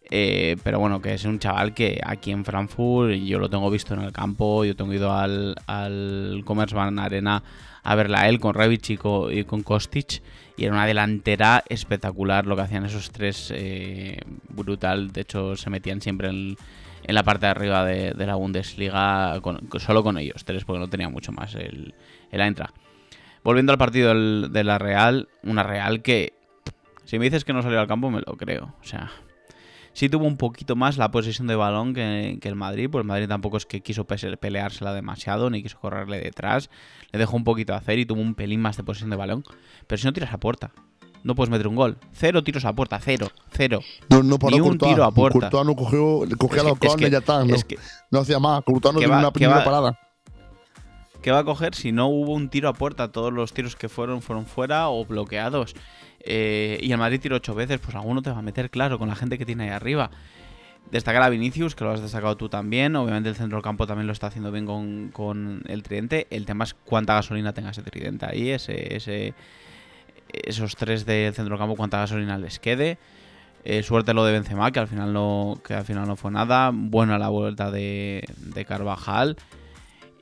Eh, pero bueno, que es un chaval que aquí en Frankfurt, yo lo tengo visto en el campo, yo tengo ido al, al Commerzbank Arena a verla él con Rebic y con, y con Kostic. Y era una delantera espectacular lo que hacían esos tres, eh, brutal. De hecho, se metían siempre en, la parte de arriba de, la Bundesliga solo con ellos, tres, porque no tenía mucho más el, el. Volviendo al partido del- de la Real, una Real que, si me dices que no salió al campo, me lo creo. O sea, sí tuvo un poquito más la posesión de balón que, que el Madrid, pues el Madrid tampoco es que quiso peleársela demasiado, ni quiso correrle detrás. Le dejó un poquito hacer y tuvo un pelín más de posesión de balón. Pero si no tiras a puerta, no puedes meter un gol. Cero tiros a puerta, cero, cero. No, no paró Ni un Courtois. tiro a puerta. Courtois no cogió, cogía Es que- los y ya está. No, es que- no hacía más. Courtois no tiene va- una primera va- parada. ¿Qué va a coger si no hubo un tiro a puerta? Todos los tiros que fueron fueron fuera o bloqueados. Eh, y el Madrid tiró ocho veces, pues alguno te va a meter, claro, con la gente que tiene ahí arriba. Destacar a Vinicius, que lo has destacado tú también. Obviamente el centro del campo también lo está haciendo bien con, con el tridente. El tema es cuánta gasolina tenga ese tridente ahí, ese, esos tres del centro del campo, cuánta gasolina les quede. Eh, suerte lo de Benzema, que al final no, que al final no fue nada. Buena la vuelta de, de Carvajal.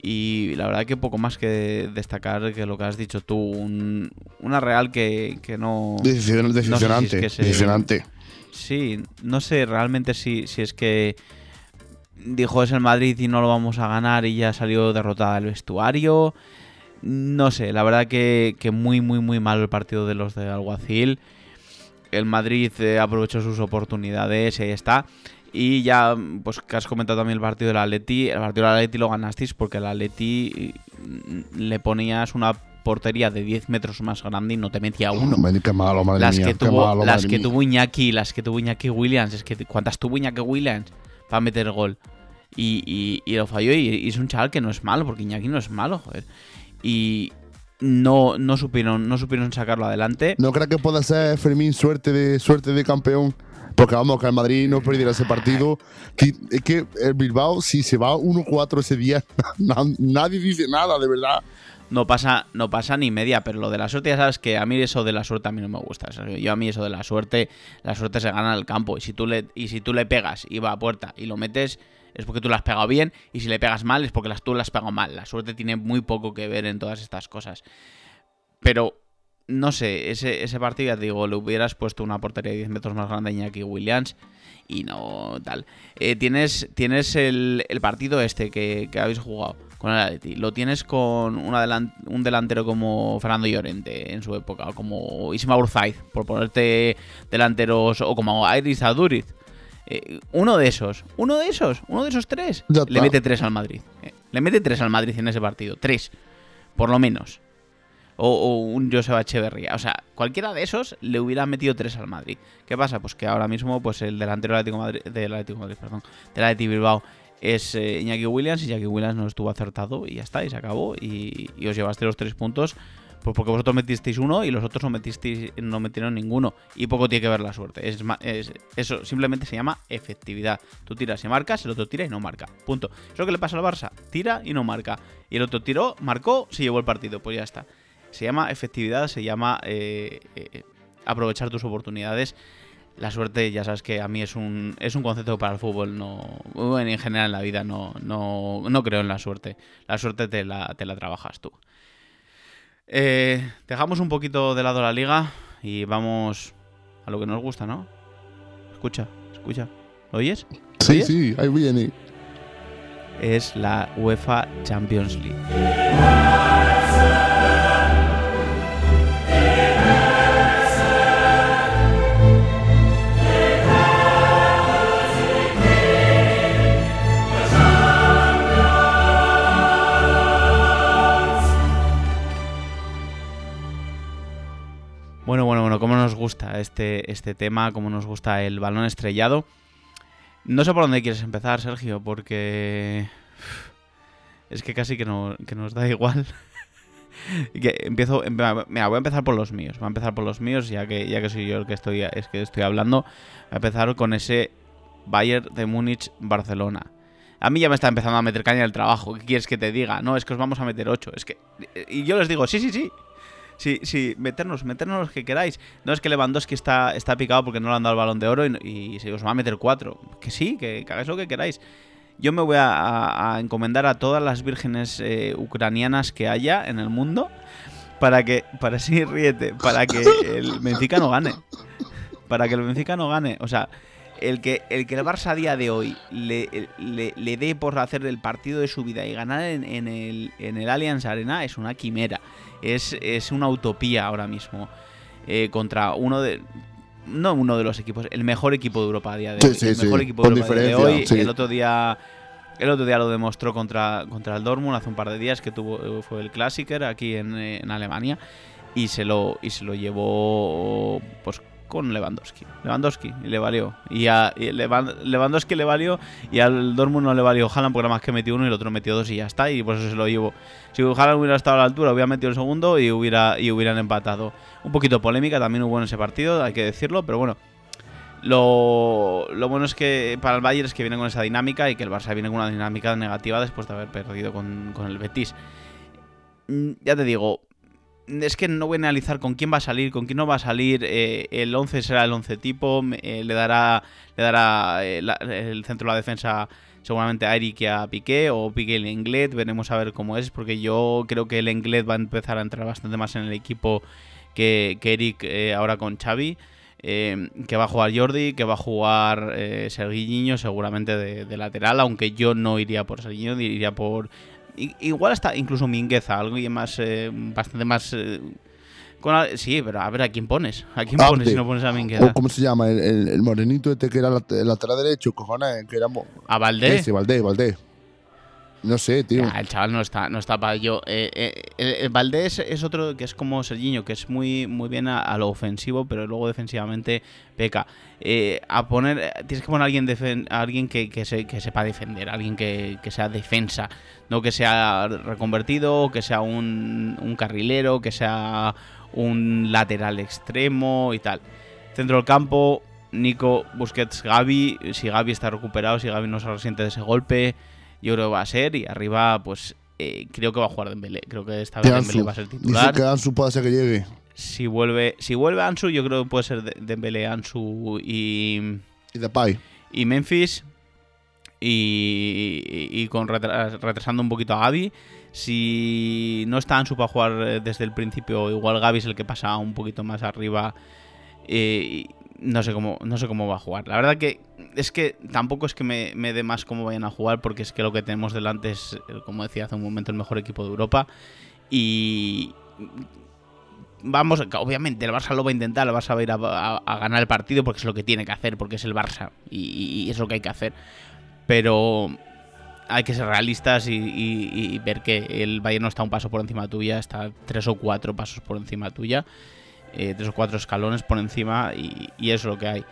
Y la verdad que poco más que destacar que lo que has dicho tú. un- una Real que, que no... Decisión- que se- Decepcionante. Sí, no sé realmente si, si es que dijo es el Madrid y no lo vamos a ganar y ya salió derrotada el vestuario. No sé, la verdad que, que muy, muy, muy malo el partido de los de Alguacil. El Madrid eh, aprovechó sus oportunidades y ahí está. Y ya, pues que has comentado también el partido del Atleti. El partido del Atleti lo ganasteis porque el Atleti mm, le ponías una portería de 10 metros más grande y no te metía uno Madre, Qué malo, madre las mía. que tuvo, malo, las que mía. tuvo Iñaki, las que tuvo Iñaki Williams, es que cuántas tuvo Iñaki Williams para meter gol. Y, y- y lo falló y, y es un chaval que no es malo, porque Iñaki no es malo, joder. Y no, no supieron, no supieron sacarlo adelante. ¿No crees que puede ser Fermín suerte de, suerte de campeón? Porque vamos, que el Madrid no perdiera ese partido. Es que el Bilbao, si se va 1-4 ese día, na- nadie dice nada, de verdad. No pasa, no pasa ni media, pero lo de la suerte, ya sabes que a mí eso de la suerte a mí no me gusta. Yo a mí eso de la suerte, la suerte se gana en el campo. Y si tú le, y si tú le pegas y va a puerta y lo metes, es porque tú lo has pegado bien. Y si le pegas mal, es porque tú lo has pegado mal. La suerte tiene muy poco que ver en todas estas cosas. Pero, no sé, ese, ese partido, ya te digo, le hubieras puesto una portería de 10 metros más grande a Iñaki Williams y no tal. Eh, tienes tienes el, el partido este que, que habéis jugado con el Atleti. Lo tienes con una delan- un delantero como Fernando Llorente en su época, o como Isma Urzaiz, por ponerte delanteros, o como Iris Aduriz. Eh, uno de esos, uno de esos, uno de esos tres, le mete tres al Madrid. Eh, le mete tres al Madrid en ese partido, tres, por lo menos o, un Joseba Echeverría. O sea, cualquiera de esos le hubiera metido tres al Madrid. ¿Qué pasa? Pues que ahora mismo pues el delantero del Atlético Madrid, del Atlético Madrid, Bilbao es eh, Iñaki Williams y Iñaki Williams no estuvo acertado y ya está, y se acabó y, os llevaste los tres puntos pues porque vosotros metisteis uno y los otros no metisteis no metieron ninguno y poco tiene que ver la suerte. Es, es- eso simplemente se llama efectividad. Tú tiras y marcas, el otro tira y no marca. Punto. Es lo que le pasa al Barça. Tira y no marca. Y el otro tiró, marcó, se llevó el partido. Pues ya está. Se llama efectividad, se llama eh, eh, aprovechar tus oportunidades. La suerte, ya sabes que a mí es un, es un concepto para el fútbol, no, bueno, en general en la vida no, no, no creo en la suerte. La suerte te la, te la trabajas tú. Eh, dejamos un poquito de lado la liga y vamos a lo que nos gusta, ¿no? Escucha, escucha. ¿Lo oyes? Sí, ¿Oyes? sí, ahí viene. Es la UEFA Champions League. Cómo nos gusta este, este tema, cómo nos gusta el balón estrellado. No sé por dónde quieres empezar, Sergio, porque es que casi que, no, que nos da igual. Que empiezo, mira, voy a empezar por los míos. Voy a empezar por los míos, ya que, ya que soy yo el que estoy, es que estoy hablando. Voy a empezar con ese Bayern de Múnich Barcelona. A mí ya me está empezando a meter caña el trabajo. ¿Qué quieres que te diga? No, es que os vamos a meter 8. Es que. Y yo les digo, sí, sí, sí. Sí, sí, meternos, meternos los que queráis. No es que Lewandowski está, está picado porque no le han dado el balón de oro y, se os va a meter cuatro. Que sí, que, que hagáis lo que queráis. Yo me voy a encomendar a todas las vírgenes eh, ucranianas que haya en el mundo para que, para sí, ríete, para que el Benfica no gane. Para que el Benfica no gane. O sea, el que el, que el Barça a día de hoy le, le- le dé por hacer el partido de su vida y ganar en, en el, en el Allianz Arena es una quimera. Es, es una utopía ahora mismo. eh, contra uno de. No uno de los equipos, el mejor equipo de Europa a día de hoy. sí, el sí, mejor equipo con de Europa a día de hoy. El otro día. El otro día lo demostró contra, contra el Dortmund hace un par de días que tuvo fue el Klassiker aquí en, eh, en Alemania y se lo y se lo llevó pues con Lewandowski. Lewandowski y le valió. Y a Lewandowski le valió y al Dortmund no le valió Haaland porque nada más que metió uno y el otro metió dos y ya está y por eso se lo llevó. Si Haaland hubiera estado a la altura hubiera metido el segundo y hubiera y hubieran empatado. Un poquito polémica también hubo en ese partido, hay que decirlo, pero bueno. Lo, lo bueno es que para el Bayern es que viene con esa dinámica y que el Barça viene con una dinámica negativa después de haber perdido con, con el Betis. Mm, Ya te digo, es que no voy a analizar con quién va a salir, con quién no va a salir. eh, el 11 será el 11 tipo. eh, le dará, le dará eh, el centro de la defensa seguramente a Eric y a Piqué o Piqué el Englet. Veremos a ver cómo es, porque yo creo que el Englet va a empezar a entrar bastante más en el equipo que, Eric ahora con Xavi. que va a jugar Jordi, que va a jugar Serguiño seguramente de, de lateral, aunque yo no iría por Serguiño, iría por Igual hasta incluso Mingueza, algo y más, eh, bastante más... eh, con sí, pero a ver, ¿a quién pones? ¿A quién pones Abde. si no pones a Mingueza? ¿Cómo se llama? El, el- el morenito este que era el lateral derecho, cojones, que era... ¿A Valdés? Ese, Valdés, Valdés. No sé, tío. El chaval no está, no está para yo. Eh, eh, Valdés es otro que es como Serginho, que es muy, muy bien a, lo ofensivo, pero luego defensivamente peca. Eh, a poner, tienes que poner a alguien, a alguien que, que sepa defender, alguien que, que sea defensa, no que sea reconvertido, que sea un, un carrilero, que sea un lateral extremo y tal. Centro del campo, Nico, Busquets, Gaby. Si Gaby está recuperado, si Gaby no se resiente de ese golpe, yo creo que va a ser. Y arriba, pues eh, creo que va a jugar Dembélé. Creo que esta vez Dembélé va a ser Dice titular. que Ansu puede ser que llegue. Si vuelve, si vuelve Ansu, yo creo que puede ser De- Dembélé, Ansu y, Y Depay. y Memphis. Y, y- y con retra- retrasando un poquito a Gaby. Si no está Ansu para jugar eh, desde el principio, igual Gaby es el que pasa un poquito más arriba. Eh, no sé cómo no sé cómo va a jugar. La verdad que es que tampoco es que me, me dé más cómo vayan a jugar, porque es que lo que tenemos delante es, eh, como decía hace un momento, el mejor equipo de Europa. Y vamos, obviamente el Barça lo va a intentar, el Barça va a ir a, ganar el partido porque es lo que tiene que hacer, porque es el Barça y, es lo que hay que hacer. Pero hay que ser realistas y- y ver que el Bayern no está un paso por encima tuya, está tres o cuatro pasos por encima tuya, eh, tres o cuatro escalones por encima y, y es lo que hay.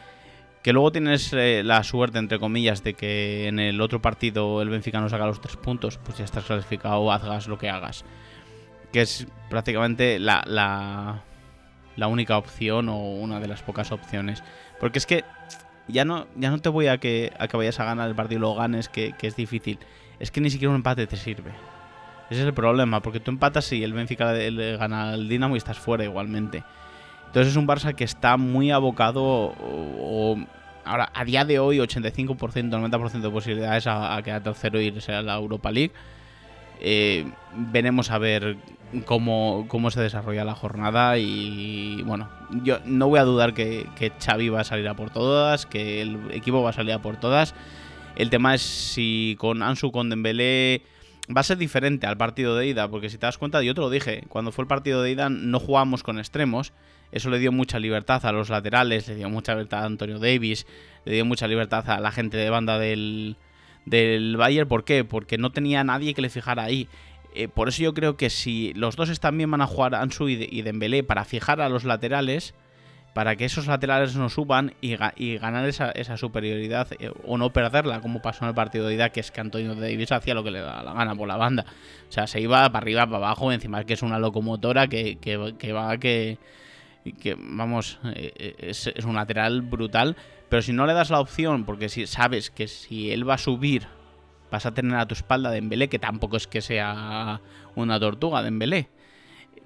Que luego tienes eh, la suerte, entre comillas, de que en el otro partido el Benfica no saca los tres puntos, pues ya estás clasificado, hagas lo que hagas. Que es prácticamente la, la, única opción o una de las pocas opciones. Porque es que ya no, ya no te voy a que, a vayas a ganar el partido y lo ganes, que, que es difícil. Es que ni siquiera un empate te sirve. Ese es el problema, porque tú empatas y el Benfica le, le gana al Dinamo y estás fuera igualmente. Entonces es un Barça que está muy abocado, ahora a día de hoy 85%, 90% de posibilidades a, a quedar tercero y irse a la Europa League. Eh, veremos a ver cómo, cómo se desarrolla la jornada y bueno, yo no voy a dudar que, que Xavi va a salir a por todas, que el equipo va a salir a por todas. El tema es si con Ansu, con Dembélé va a ser diferente al partido de ida, porque si te das cuenta, yo te lo dije, cuando fue el partido de ida no jugamos con extremos, eso le dio mucha libertad a los laterales, le dio mucha libertad a Antonio Davis, le dio mucha libertad a la gente de banda del, del Bayern. ¿Por qué? Porque no tenía nadie que le fijara ahí. Eh, por eso yo creo que si los dos están bien van a jugar Ansu y, De- y Dembélé para fijar a los laterales, para que esos laterales no suban y, ga- y ganar esa, esa superioridad eh, o no perderla, como pasó en el partido de ida, que es que Antonio Davis hacía lo que le daba la gana por la banda. O sea, se iba para arriba, para abajo, encima que es una locomotora que, que, que va que, que vamos, eh, es, es un lateral brutal. Pero si no le das la opción, porque si sabes que si él va a subir, vas a tener a tu espalda Dembélé, que tampoco es que sea una tortuga Dembélé.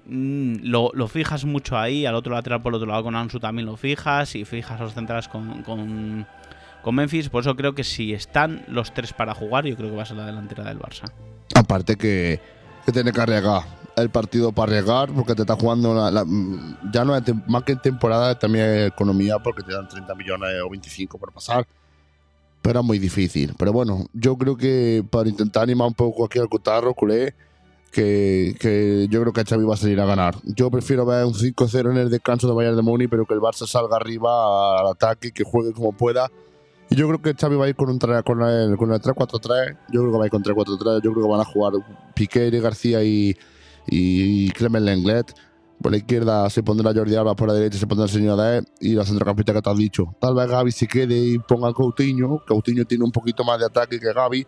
mm, lo, lo fijas mucho ahí, al otro lateral por el otro lado con Ansu también lo fijas y fijas los centrales con, con, con Memphis. Por eso creo que si están los tres para jugar, yo creo que va a ser la delantera del Barça. Aparte que, que tiene que el partido para arriesgar porque te está jugando la- la- ya no más que temporada también economía porque te dan 30 millones o 25 por pasar pero es muy difícil pero bueno yo creo que para intentar animar un poco aquí al Cotarro culé que, que yo creo que Xavi va a salir a ganar yo prefiero ver un 5-0 en el descanso de Bayern de Múnich pero que el Barça salga arriba al ataque que juegue como pueda y yo creo que Xavi va a ir con, un con el, con el 3-4-3. Yo creo que va a ir con 3-4-3. Yo creo que van a jugar Piqué, García y, y Clement Lenglet. Por la izquierda se pondrá Jordi Alba, por la derecha se pondrá el señor Dae y la centrocampista que te has dicho. Tal vez Gaby se quede y ponga a Coutinho. Coutinho tiene un poquito más de ataque que Gaby.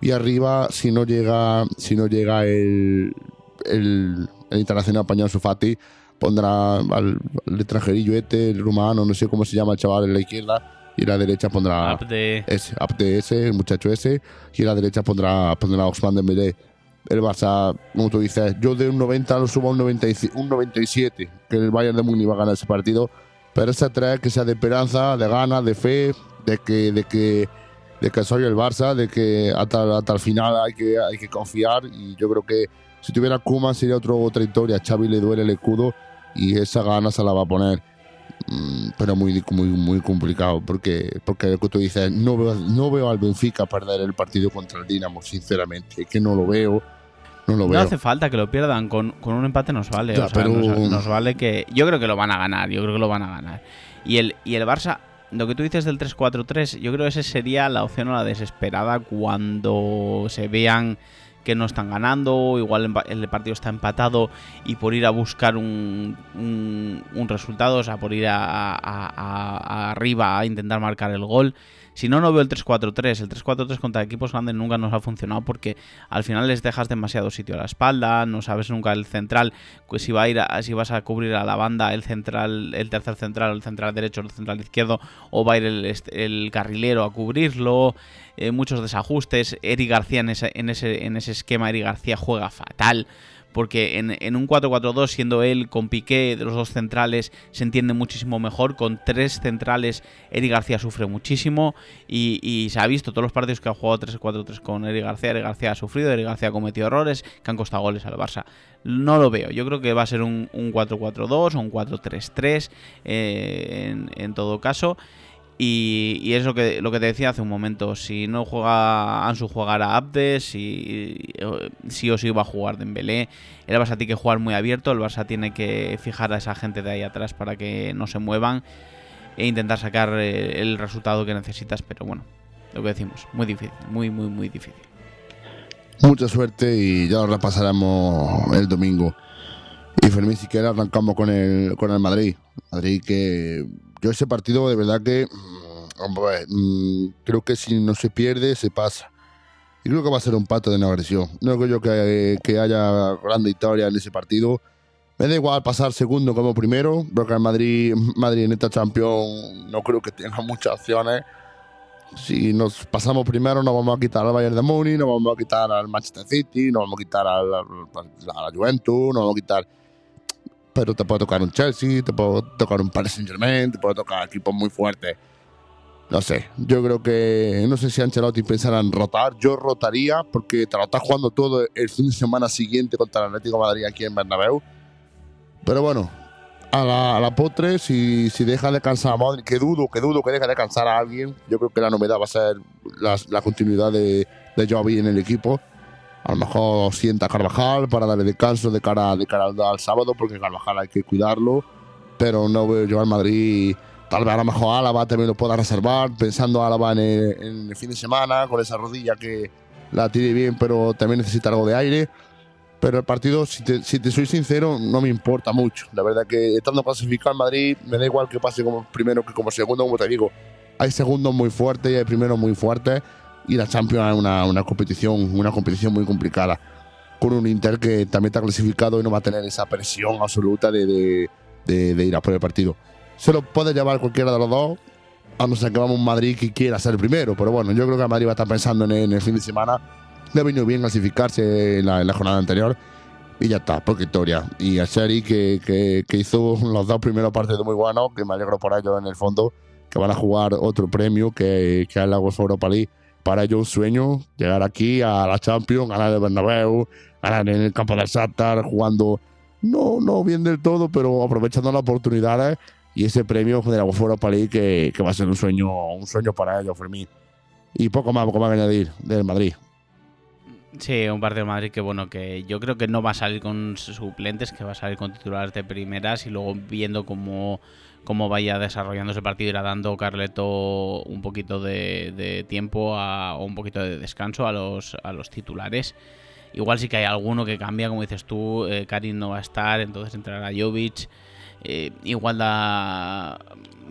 Y arriba, si no llega, si no llega el, el, el internacional español Sufati, pondrá al, al extranjerillo este, el rumano, no sé cómo se llama el chaval en la izquierda. Y en la derecha pondrá App de- ese, Abde ese, el muchacho ese, y a la derecha pondrá, pondrá a Ousmane Dembélé. El Barça, como tú dices, yo de un 90 lo subo a un, 95 un 97, que el Bayern de Múnich va a ganar ese partido, pero ese 3 que sea de esperanza, de ganas, de fe, de que, de que, de que soy el Barça, de que hasta, hasta el final hay que, hay que confiar, y yo creo que si tuviera Kuma sería otro, otra historia, a Xavi le duele el escudo, y esa gana se la va a poner. Mm, pero muy, muy, muy complicado porque, porque lo que tú dices, no veo, no veo al Benfica perder el partido contra el Dinamo, sinceramente, es que no lo veo, no lo No veo. hace falta que lo pierdan, con, con un empate nos vale. Ya, o sea, pero- nos, nos vale que. Yo creo que lo van a ganar, yo creo que lo van a ganar. Y el, y el Barça, lo que tú dices del 3-4-3, yo creo que esa sería la opción o la desesperada cuando se vean que no están ganando, igual el partido está empatado y por ir a buscar un, un, un resultado, o sea, por ir a, a- a- a- arriba a intentar marcar el gol. Si no, no veo el 3-4-3. El 3-4-3 contra equipos grandes nunca nos ha funcionado porque al final les dejas demasiado sitio a la espalda, no sabes nunca el central, pues si va a ir a- si vas a cubrir a la banda el central, el tercer central, el central derecho, el central izquierdo, o va a ir el, el carrilero a cubrirlo, eh, muchos desajustes. Eric García en ese, en ese, en ese esquema, Eric García juega fatal. Porque en, un 4-4-2, siendo él con Piqué de los dos centrales, se entiende muchísimo mejor. Con tres centrales, Eric García sufre muchísimo. Y, se ha visto todos los partidos que ha jugado 3-4-3 con Eric García. Eric García ha sufrido, Eric García ha cometido errores que han costado goles al Barça. No lo veo. Yo creo que va a ser un, un 4-4-2 o un 4-3-3 eh, en todo caso. Y, y es lo que, lo que te decía hace un momento. Si no juega Ansu, jugará Abde. Si eh, sí o sí va a jugar Dembélé. El Barça tiene que jugar muy abierto. El Barça tiene que fijar a esa gente de ahí atrás para que no se muevan. E intentar sacar eh, el resultado que necesitas. Pero bueno, lo que decimos, muy difícil. Muy, muy, muy difícil. Mucha suerte y ya lo repasaremos el domingo. Y Fermín, si quieres, arrancamos con el, con el Madrid. Madrid que yo ese partido de verdad que mm, mm, creo que si no se pierde, se pasa. Y creo que va a ser un pato de no agresión. No creo que, que haya grande historia en ese partido. Me da igual pasar segundo como primero, porque el Madrid, Madrid en esta Champions no creo que tenga muchas opciones. Si nos pasamos primero, nos vamos a quitar al Bayern de Múnich, nos vamos a quitar al Manchester City, nos vamos a quitar al- a la Juventus, nos vamos a quitar. Pero te puede tocar un Chelsea, te puede tocar un Paris Saint Germain, te puede tocar equipos muy fuertes. No sé, yo creo que. No sé si Ancelotti pensará en rotar. Yo rotaría porque te lo estás jugando todo el fin de semana siguiente contra el Atlético Madrid aquí en Bernabéu. Pero bueno, a la, a la potre, si, si deja de cansar a Modric, que dudo, que dudo que deje de cansar a alguien, yo creo que la novedad va a ser la, la continuidad de, de Jovi en el equipo. A lo mejor sienta a Carvajal para darle descanso de cara, de cara al, al sábado, porque Carvajal hay que cuidarlo. Pero no veo yo al Madrid. Tal vez a lo mejor Álava también lo pueda reservar, pensando Álava en el, en el fin de semana, con esa rodilla que la tire bien, pero también necesita algo de aire. Pero el partido, si te, si te soy sincero, no me importa mucho. La verdad que estando clasificado en Madrid, me da igual que pase como primero que como segundo, como te digo. Hay segundos muy fuertes y hay primeros muy fuertes. Y la Champions es una, una competición, una competición muy complicada. Con un Inter que también está clasificado y no va a tener esa presión absoluta de, de, de- de ir a por el partido. Se lo puede llevar cualquiera de los dos, a no ser que vamos a un Madrid que quiera ser el primero. Pero bueno, yo creo que el Madrid va a estar pensando en, en el fin de semana. Le ha venido bien clasificarse en la, en la jornada anterior. y ya está, por victoria. Y a Sherry, que, que, que, hizo los dos primeros partidos muy buenos, que me alegro por ellos en el fondo, que van a jugar otro premio, que, que es la UEFA Europa League. Para ellos un sueño, llegar aquí a la Champions, ganar el Bernabéu, ganar en el campo del Shakhtar, jugando, no, no bien del todo, pero aprovechando las oportunidades y ese premio de la Europa League que, que va a ser un sueño, un sueño para ellos, Fermín. Y poco más, poco más que añadir del Madrid. Sí, un partido de Madrid que bueno, que yo creo que no va a salir con suplentes, que va a salir con titulares de primeras y luego viendo cómo, cómo vaya desarrollando ese partido, irá dando Carleto un poquito de, tiempo a, o un poquito de descanso a los, a los titulares. Igual sí que hay alguno que cambia, como dices tú, eh, Karim no va a estar, entonces entrará Jovic. Eh, igual da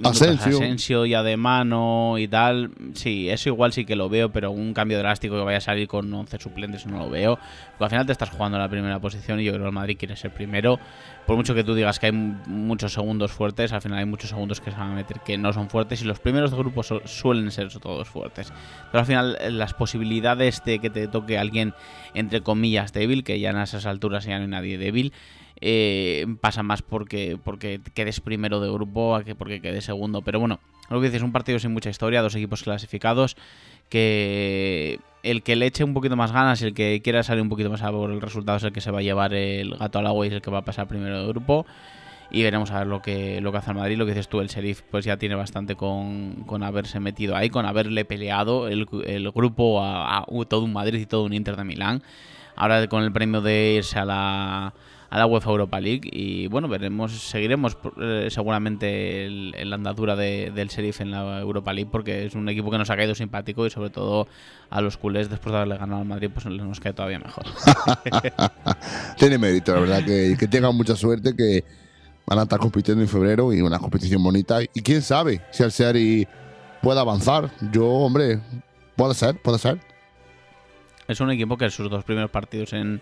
Asensio. Asensio ya de mano y tal. Sí, eso igual sí que lo veo, pero un cambio drástico que vaya a salir con 11 suplentes no lo veo. Porque al final te estás jugando en la primera posición y yo creo que el Madrid quiere ser primero. Por mucho que tú digas que hay muchos segundos fuertes, al final hay muchos segundos que se van a meter que no son fuertes y los primeros de grupos suelen ser todos fuertes. Pero al final eh, las posibilidades de que te toque alguien entre comillas débil, que ya en esas alturas ya no hay nadie débil, eh, pasa más porque, porque quedes primero de grupo a que porque quedes segundo. Pero bueno, lo que dices, un partido sin mucha historia, dos equipos clasificados, que el que le eche un poquito más ganas y el que quiera salir un poquito más a por el resultado es el que se va a llevar el gato al agua y es el que va a pasar primero de grupo. Y veremos a ver lo que, lo que hace el Madrid. Lo que dices tú, el Sheriff pues ya tiene bastante con, con haberse metido ahí, con haberle peleado el, el grupo a, a todo un Madrid y todo un Inter de Milán. Ahora con el premio de irse a la a la UEFA Europa League y bueno, veremos, seguiremos eh, seguramente el andadura de, del Sheriff en la Europa League porque es un equipo que nos ha caído simpático y sobre todo a los culés después de haberle ganado al Madrid pues nos cae todavía mejor. Tiene mérito, la verdad, que, que tengan mucha suerte, que van a estar compitiendo en febrero y una competición bonita y quién sabe si el Sheriff puede avanzar. Yo, hombre, puede ser, puede ser. Es un equipo que en sus dos primeros partidos en,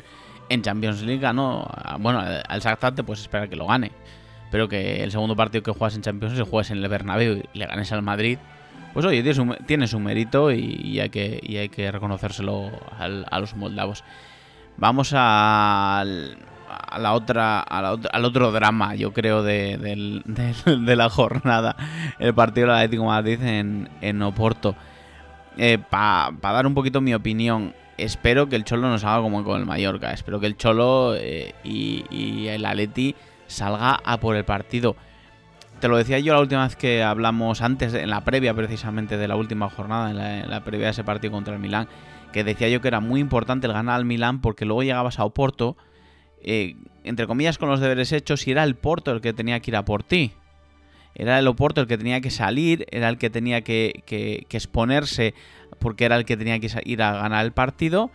en Champions League ganó. Bueno, al Shakhtar te puedes esperar que lo gane. Pero que el segundo partido que juegas en Champions League juegues en el Bernabéu y le ganes al Madrid. Pues oye, tiene su, mérito y, hay que, hay que reconocérselo al, a los moldavos. Vamos a, a la otra, a la, al otro drama, yo creo, de, de, la jornada. El partido del Atlético de Madrid en, en Oporto. Eh, Para pa dar un poquito mi opinión, espero que el Cholo nos haga como con el Mallorca. Espero que el Cholo eh, y, el Atleti salga a por el partido. Te lo decía yo la última vez que hablamos, antes, en la previa precisamente de la última jornada, en la, en la previa de ese partido contra el Milán, que decía yo que era muy importante el ganar al Milán porque luego llegabas a Oporto, eh, entre comillas, con los deberes hechos, y era el Porto el que tenía que ir a por ti. Era el Oporto el que tenía que salir, era el que tenía que, que, exponerse porque era el que tenía que ir a ganar el partido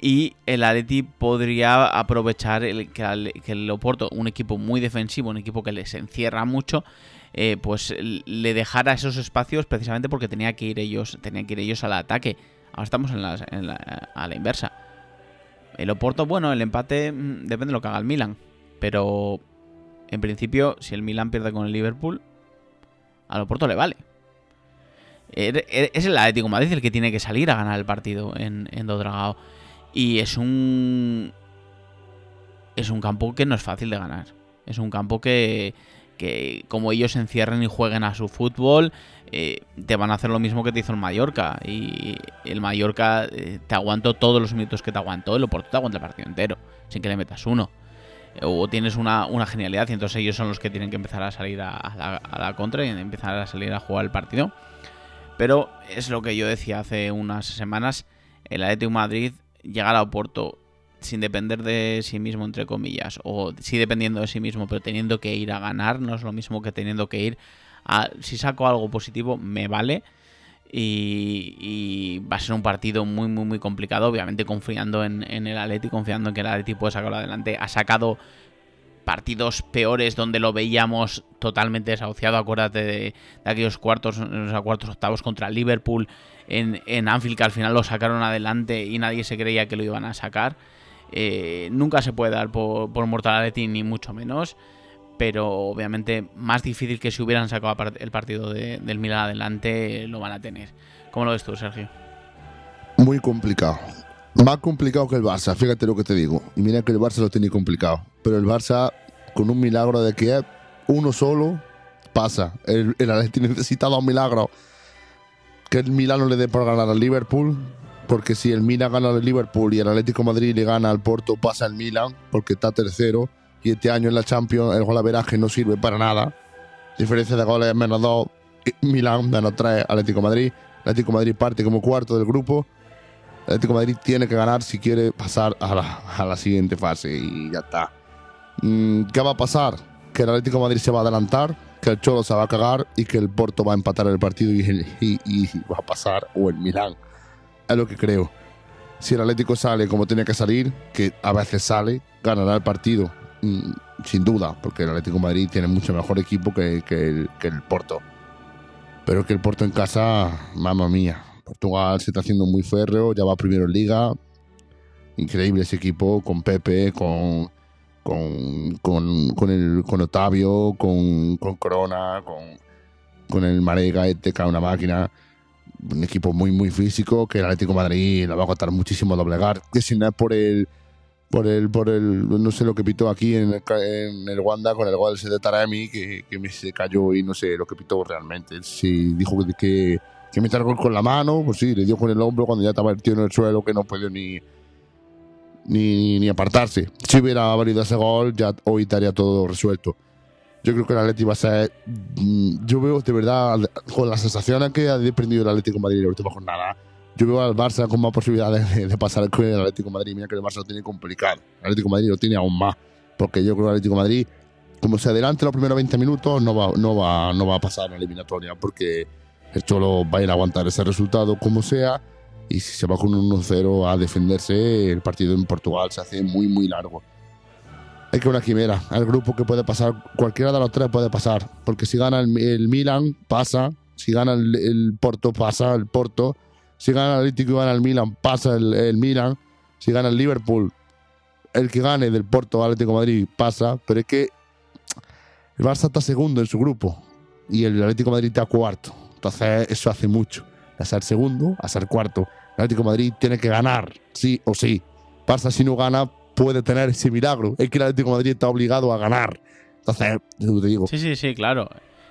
y el Atleti podría aprovechar el, que, el, Oporto, un equipo muy defensivo, un equipo que les encierra mucho, eh, pues le dejara esos espacios precisamente porque tenía que ir ellos, tenían que ir ellos al ataque. Ahora estamos en la, a la inversa. El Oporto, bueno, el empate mmm, depende de lo que haga el Milan, pero en principio, si el Milan pierde con el Liverpool, al Oporto le vale. Es el Atlético de Madrid el que tiene que salir a ganar el partido en, en Dodragao. Y es un. Es un campo que no es fácil de ganar. Es un campo que, que como ellos encierren y jueguen a su fútbol, eh, te van a hacer lo mismo que te hizo el Mallorca. Y el Mallorca eh, te aguantó todos los minutos que te aguantó, el Oporto te aguanta el partido entero, sin que le metas uno. O tienes una, una, genialidad y entonces ellos son los que tienen que empezar a salir a, la contra y empezar a salir a jugar el partido. Pero es lo que yo decía hace unas semanas, el Atlético Madrid llegar a Oporto sin depender de sí mismo, entre comillas, o sí dependiendo de sí mismo, pero teniendo que ir a ganar, no es lo mismo que teniendo que ir a... Si saco algo positivo, me vale. Y, y va a ser un partido muy, muy, muy complicado, obviamente confiando en, el Atleti, confiando en que el Atleti puede sacarlo adelante. Ha sacado partidos peores donde lo veíamos totalmente desahuciado. Acuérdate de, aquellos cuartos, los cuartos octavos contra Liverpool en, Anfield, que al final lo sacaron adelante y nadie se creía que lo iban a sacar. Eh, nunca se puede dar por, por Mortality, ni mucho menos. Pero obviamente más difícil que si hubieran sacado el partido de, del Milan adelante, lo van a tener. ¿Cómo lo ves tú, Sergio? Muy complicado. Más complicado que el Barça, fíjate lo que te digo. Y mira que el Barça lo tiene complicado. Pero el Barça, con un milagro de Kiev, uno solo, pasa. El, el Atleti necesitaba un milagro. Que el Milano le dé por ganar al Liverpool. Porque si el Milan gana al Liverpool y el Atlético Madrid le gana al Porto, pasa el Milan, porque está tercero. Y este año en la Champions el golaveraje no sirve para nada. Diferencia de goles menos 2, Milan menos 3, Atlético Madrid. Atlético Madrid parte como cuarto del grupo. Atlético Madrid tiene que ganar si quiere pasar a la, siguiente fase y ya está. Mm, ¿Qué va a pasar? Que el Atlético Madrid se va a adelantar, que el Cholo se va a cagar y que el Porto va a empatar el partido y- y va a pasar o el Milán. Es lo que creo. Si el Atlético sale como tiene que salir, que a veces sale, ganará el partido. Mm, sin duda, porque el Atlético Madrid tiene mucho mejor equipo que, el, que el Porto. Pero que el Porto en casa, mamma mía. Portugal se está haciendo muy férreo, ya va primero en Liga. Increíble ese equipo con Pepe, con, con, con, con el, con Otavio, con, con Corona, con, con el Marega, es una máquina. Un equipo muy, muy físico que el Atlético Madrid le va a costar muchísimo doblegar. Que si no es por el, por el, por el, no sé lo que pitó aquí en el, en el Wanda con el gol de Taremi, que, que me se cayó y no sé lo que pitó realmente. Si dijo que, que, que metiera el gol con la mano, pues sí, le dio con el hombro cuando ya estaba el tío en el suelo que no pudo ni, ni, ni apartarse. Si hubiera valido ese gol, ya hoy estaría todo resuelto. Yo creo que el Atleti va a ser. mm, Yo veo de verdad, con las sensaciones que ha desprendido el Atlético de Madrid en la última jornada, yo veo al Barça con más posibilidades de, de pasar con el Atlético Madrid. Mira que el Barça lo tiene complicado. El Atlético Madrid lo tiene aún más. Porque yo creo que el Atlético Madrid, como se adelante los primeros 20 minutos, no va, no va, no va a pasar la eliminatoria. Porque el Cholo va a ir a aguantar ese resultado como sea. Y si se va con un 1-0 a defenderse, el partido en Portugal se hace muy, muy largo. Hay que una quimera. El grupo que puede pasar, cualquiera de los tres puede pasar. Porque si gana el, Milan, pasa. Si gana el Porto, pasa el Porto. Si gana el Atlético y gana el Milan, pasa el, el Milan. Si gana el Liverpool, el que gane del Porto Atlético Madrid pasa. Pero es que el Barça está segundo en su grupo y el Atlético Madrid está cuarto. Entonces eso hace mucho. A ser segundo, a ser cuarto. El Atlético Madrid tiene que ganar, sí o sí. Barça si no gana puede tener ese milagro. Es que el Atlético Madrid está obligado a ganar. Entonces, te digo, Sí, sí, sí, claro.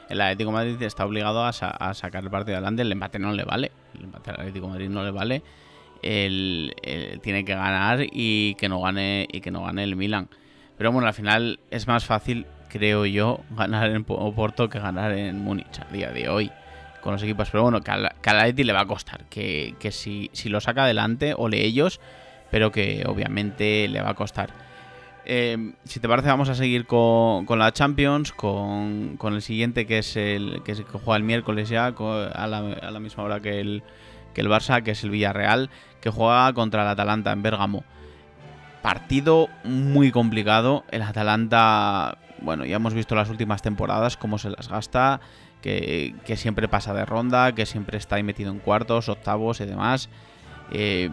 El Atlético Madrid está obligado a, sa- a sacar el partido adelante. El empate no le vale. El empate al Atlético Madrid no le vale. El, tiene que ganar y que no gane y que no gane el Milan. Pero bueno, al final es más fácil, creo yo, ganar en Po- Porto que ganar en Múnich a día de hoy con los equipos. Pero bueno, que al, que al Atleti le va a costar. Que, que si, si lo saca adelante, ole ellos, pero que obviamente le va a costar. Eh, si te parece, vamos a seguir con, con la Champions, con, con el siguiente que es el que, juega el miércoles ya, co- a la, a la misma hora que el, que el Barça, que es el Villarreal, que juega contra el Atalanta en Bérgamo. Partido muy complicado. El Atalanta, bueno, ya hemos visto las últimas temporadas cómo se las gasta, que, que siempre pasa de ronda, que siempre está ahí metido en cuartos, octavos y demás. Eh,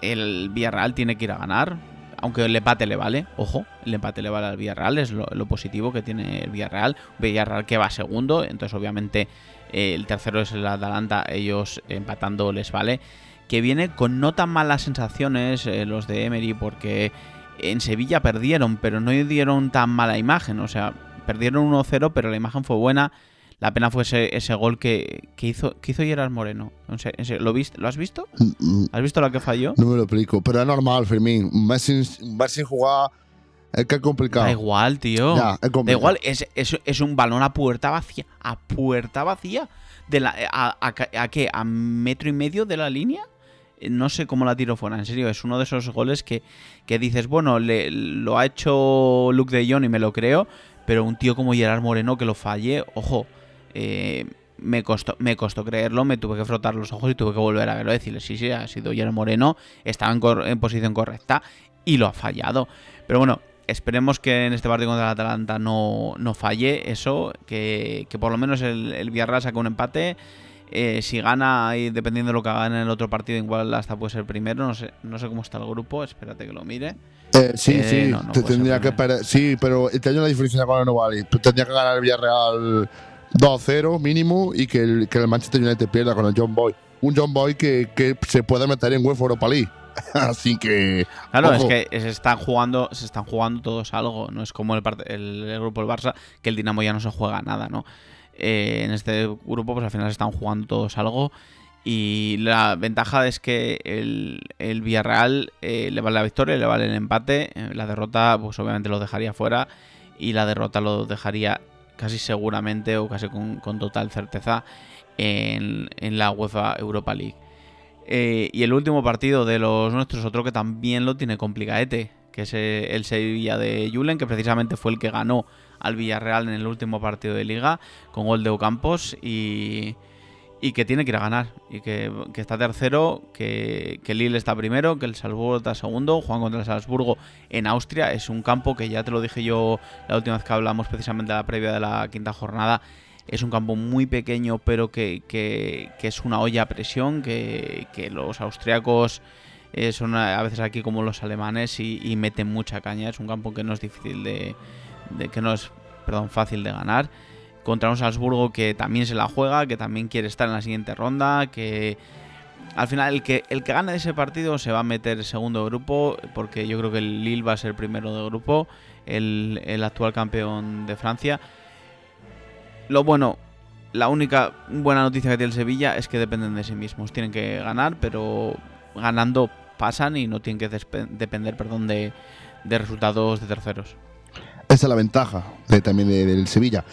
el Villarreal tiene que ir a ganar, aunque el empate le vale, ojo, el empate le vale al Villarreal, es lo, positivo que tiene el Villarreal. Villarreal que va segundo, entonces obviamente eh, el tercero es el Atalanta, ellos empatando les vale. Que viene con no tan malas sensaciones eh, los de Emery, porque en Sevilla perdieron, pero no dieron tan mala imagen, o sea, perdieron 1-0, pero la imagen fue buena. La pena fue ese, ese gol que, que hizo que hizo Gerard Moreno. ¿lo, viste, ¿Lo has visto? mm, ¿Has visto la que falló? no me lo explico. Pero es normal, Fermín. Un mes sin, jugar es que es complicado. Da igual, tío. Ya, es Da igual, es, es, es un balón a puerta vacía. A puerta vacía. De la, a, a, a qué? ¿A metro y medio de la línea? Eh, No sé cómo la tiro fuera, en serio. Es uno de esos goles que, que dices, bueno, le- lo ha hecho Luke de Jong y me lo creo. Pero un tío como Gerard Moreno que lo falle, ojo, eh, me, costó, me costó creerlo, me tuve que frotar los ojos y tuve que volver a verlo decirle, sí, sí, ha sido Gerard Moreno, estaba en, cor- en posición correcta y lo ha fallado. Pero bueno, esperemos que en este partido contra el Atalanta no, no falle eso, que, que por lo menos el, el Villarreal saque un empate. Eh, si gana y dependiendo de lo que haga en el otro partido, igual hasta puede ser primero. No sé, no sé cómo está el grupo, espérate que lo mire. Eh, sí, Eh, sí, no, no te tendría que perder. Sí, pero este año la diferencia con el no vale. Tú Tendría que ganar el Villarreal 2-0 mínimo y que el, que el Manchester United pierda con el John Boy. Un John Boy que, que se puede meter en UEFA Europa League. Así que. Claro, ojo. es que se están jugando, se están jugando todos algo. No es como el, el, el grupo del Barça, que el Dinamo ya no se juega nada, ¿no? Eh, en este grupo, pues al final se están jugando todos algo. Y la ventaja es que el, el Villarreal eh, le vale la victoria, le vale el empate. eh, La derrota, pues obviamente lo dejaría fuera. Y la derrota lo dejaría casi seguramente o casi con, con total certeza en, en la UEFA Europa League. Eh, y el último partido de los nuestros, otro que también lo tiene complicadete, que es el Sevilla de Julen, que precisamente fue el que ganó al Villarreal en el último partido de liga con gol de Ocampos y, y que tiene que ir a ganar. Y que, está tercero, que, que Lille está primero, que el Salzburgo está segundo, juegan contra el Salzburgo en Austria. Es un campo que ya te lo dije yo la última vez que hablamos precisamente de la previa de la quinta jornada. Es un campo muy pequeño, pero que, que- es una olla a presión, que, los austriacos eh, son a veces aquí como los alemanes y, meten mucha caña. Es un campo que no es difícil de- que no es, perdón, fácil de ganar. Contra un Salzburgo que también se la juega, que también quiere estar en la siguiente ronda, que al final el que el que gane ese partido se va a meter segundo de grupo, porque yo creo que el Lille va a ser primero de grupo, el, el actual campeón de Francia. Lo bueno, la única buena noticia que tiene el Sevilla es que dependen de sí mismos. Tienen que ganar, pero ganando pasan y no tienen que depender perdón, de, de resultados de terceros. Esa es la ventaja también de- del Sevilla.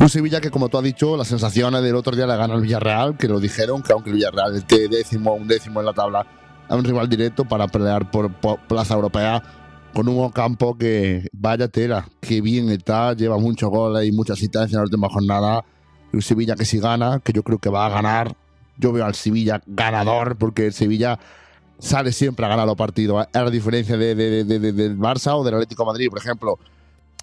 Un Sevilla que, como tú has dicho, las sensaciones del otro día le gana al Villarreal, que lo dijeron, que aunque el Villarreal esté décimo un décimo en la tabla, a un rival directo para pelear por, plaza europea con un campo que vaya tela, que bien está, lleva muchos goles y mucha asistencia en la última jornada. Un Sevilla que si gana, que yo creo que va a ganar. Yo veo al Sevilla ganador, porque el Sevilla sale siempre a ganar los partidos. Es la diferencia de, de- de- de- del Barça o del Atlético Madrid, por ejemplo.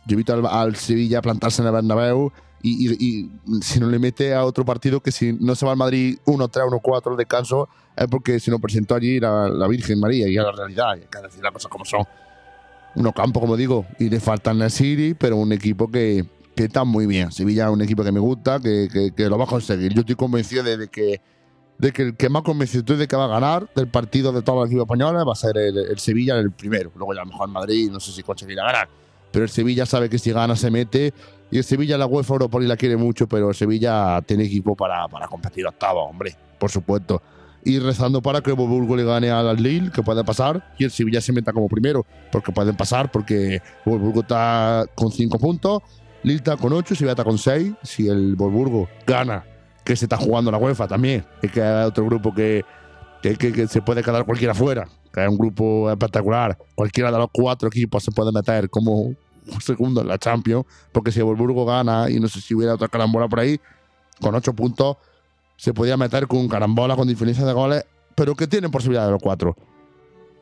Yo he visto al, al Sevilla plantarse en el Bernabéu y, si no le mete a otro partido que si no se va al Madrid 1-3, 1-4 el descanso, es porque se nos presentó allí la, Virgen María y es la realidad. Hay que decir las cosas como son. Uno campo, como digo, y le falta el City, pero un equipo que, que está muy bien. Sevilla es un equipo que me gusta, que, que- lo va a conseguir. Yo estoy convencido de, que de que el que más convencido estoy de que va a ganar del partido de todos los equipos españoles va a ser el, el Sevilla el primero. Luego ya a lo mejor Madrid, no sé si conseguirá ganar. Pero el Sevilla sabe que si gana se mete. Y el Sevilla la UEFA Europa la quiere mucho, pero el Sevilla tiene equipo para, para competir octavo, hombre, por supuesto. Y rezando para que Wolfsburgo le gane al Lille, que puede pasar, y el Sevilla se meta como primero, porque pueden pasar, porque Wolfsburgo está con 5 puntos, Lille está con 8, Sevilla está con 6. Si el Wolfsburgo gana, que se está jugando la UEFA también, es que hay otro grupo que, que, que- que se puede quedar cualquiera fuera, que es un grupo espectacular. Cualquiera de los cuatro equipos se puede meter como segundo en la Champions, porque si Wolfsburgo gana y no sé si hubiera otra carambola por ahí, con 8 puntos se podía meter con carambola con diferencia de goles, pero que tienen posibilidad de los cuatro.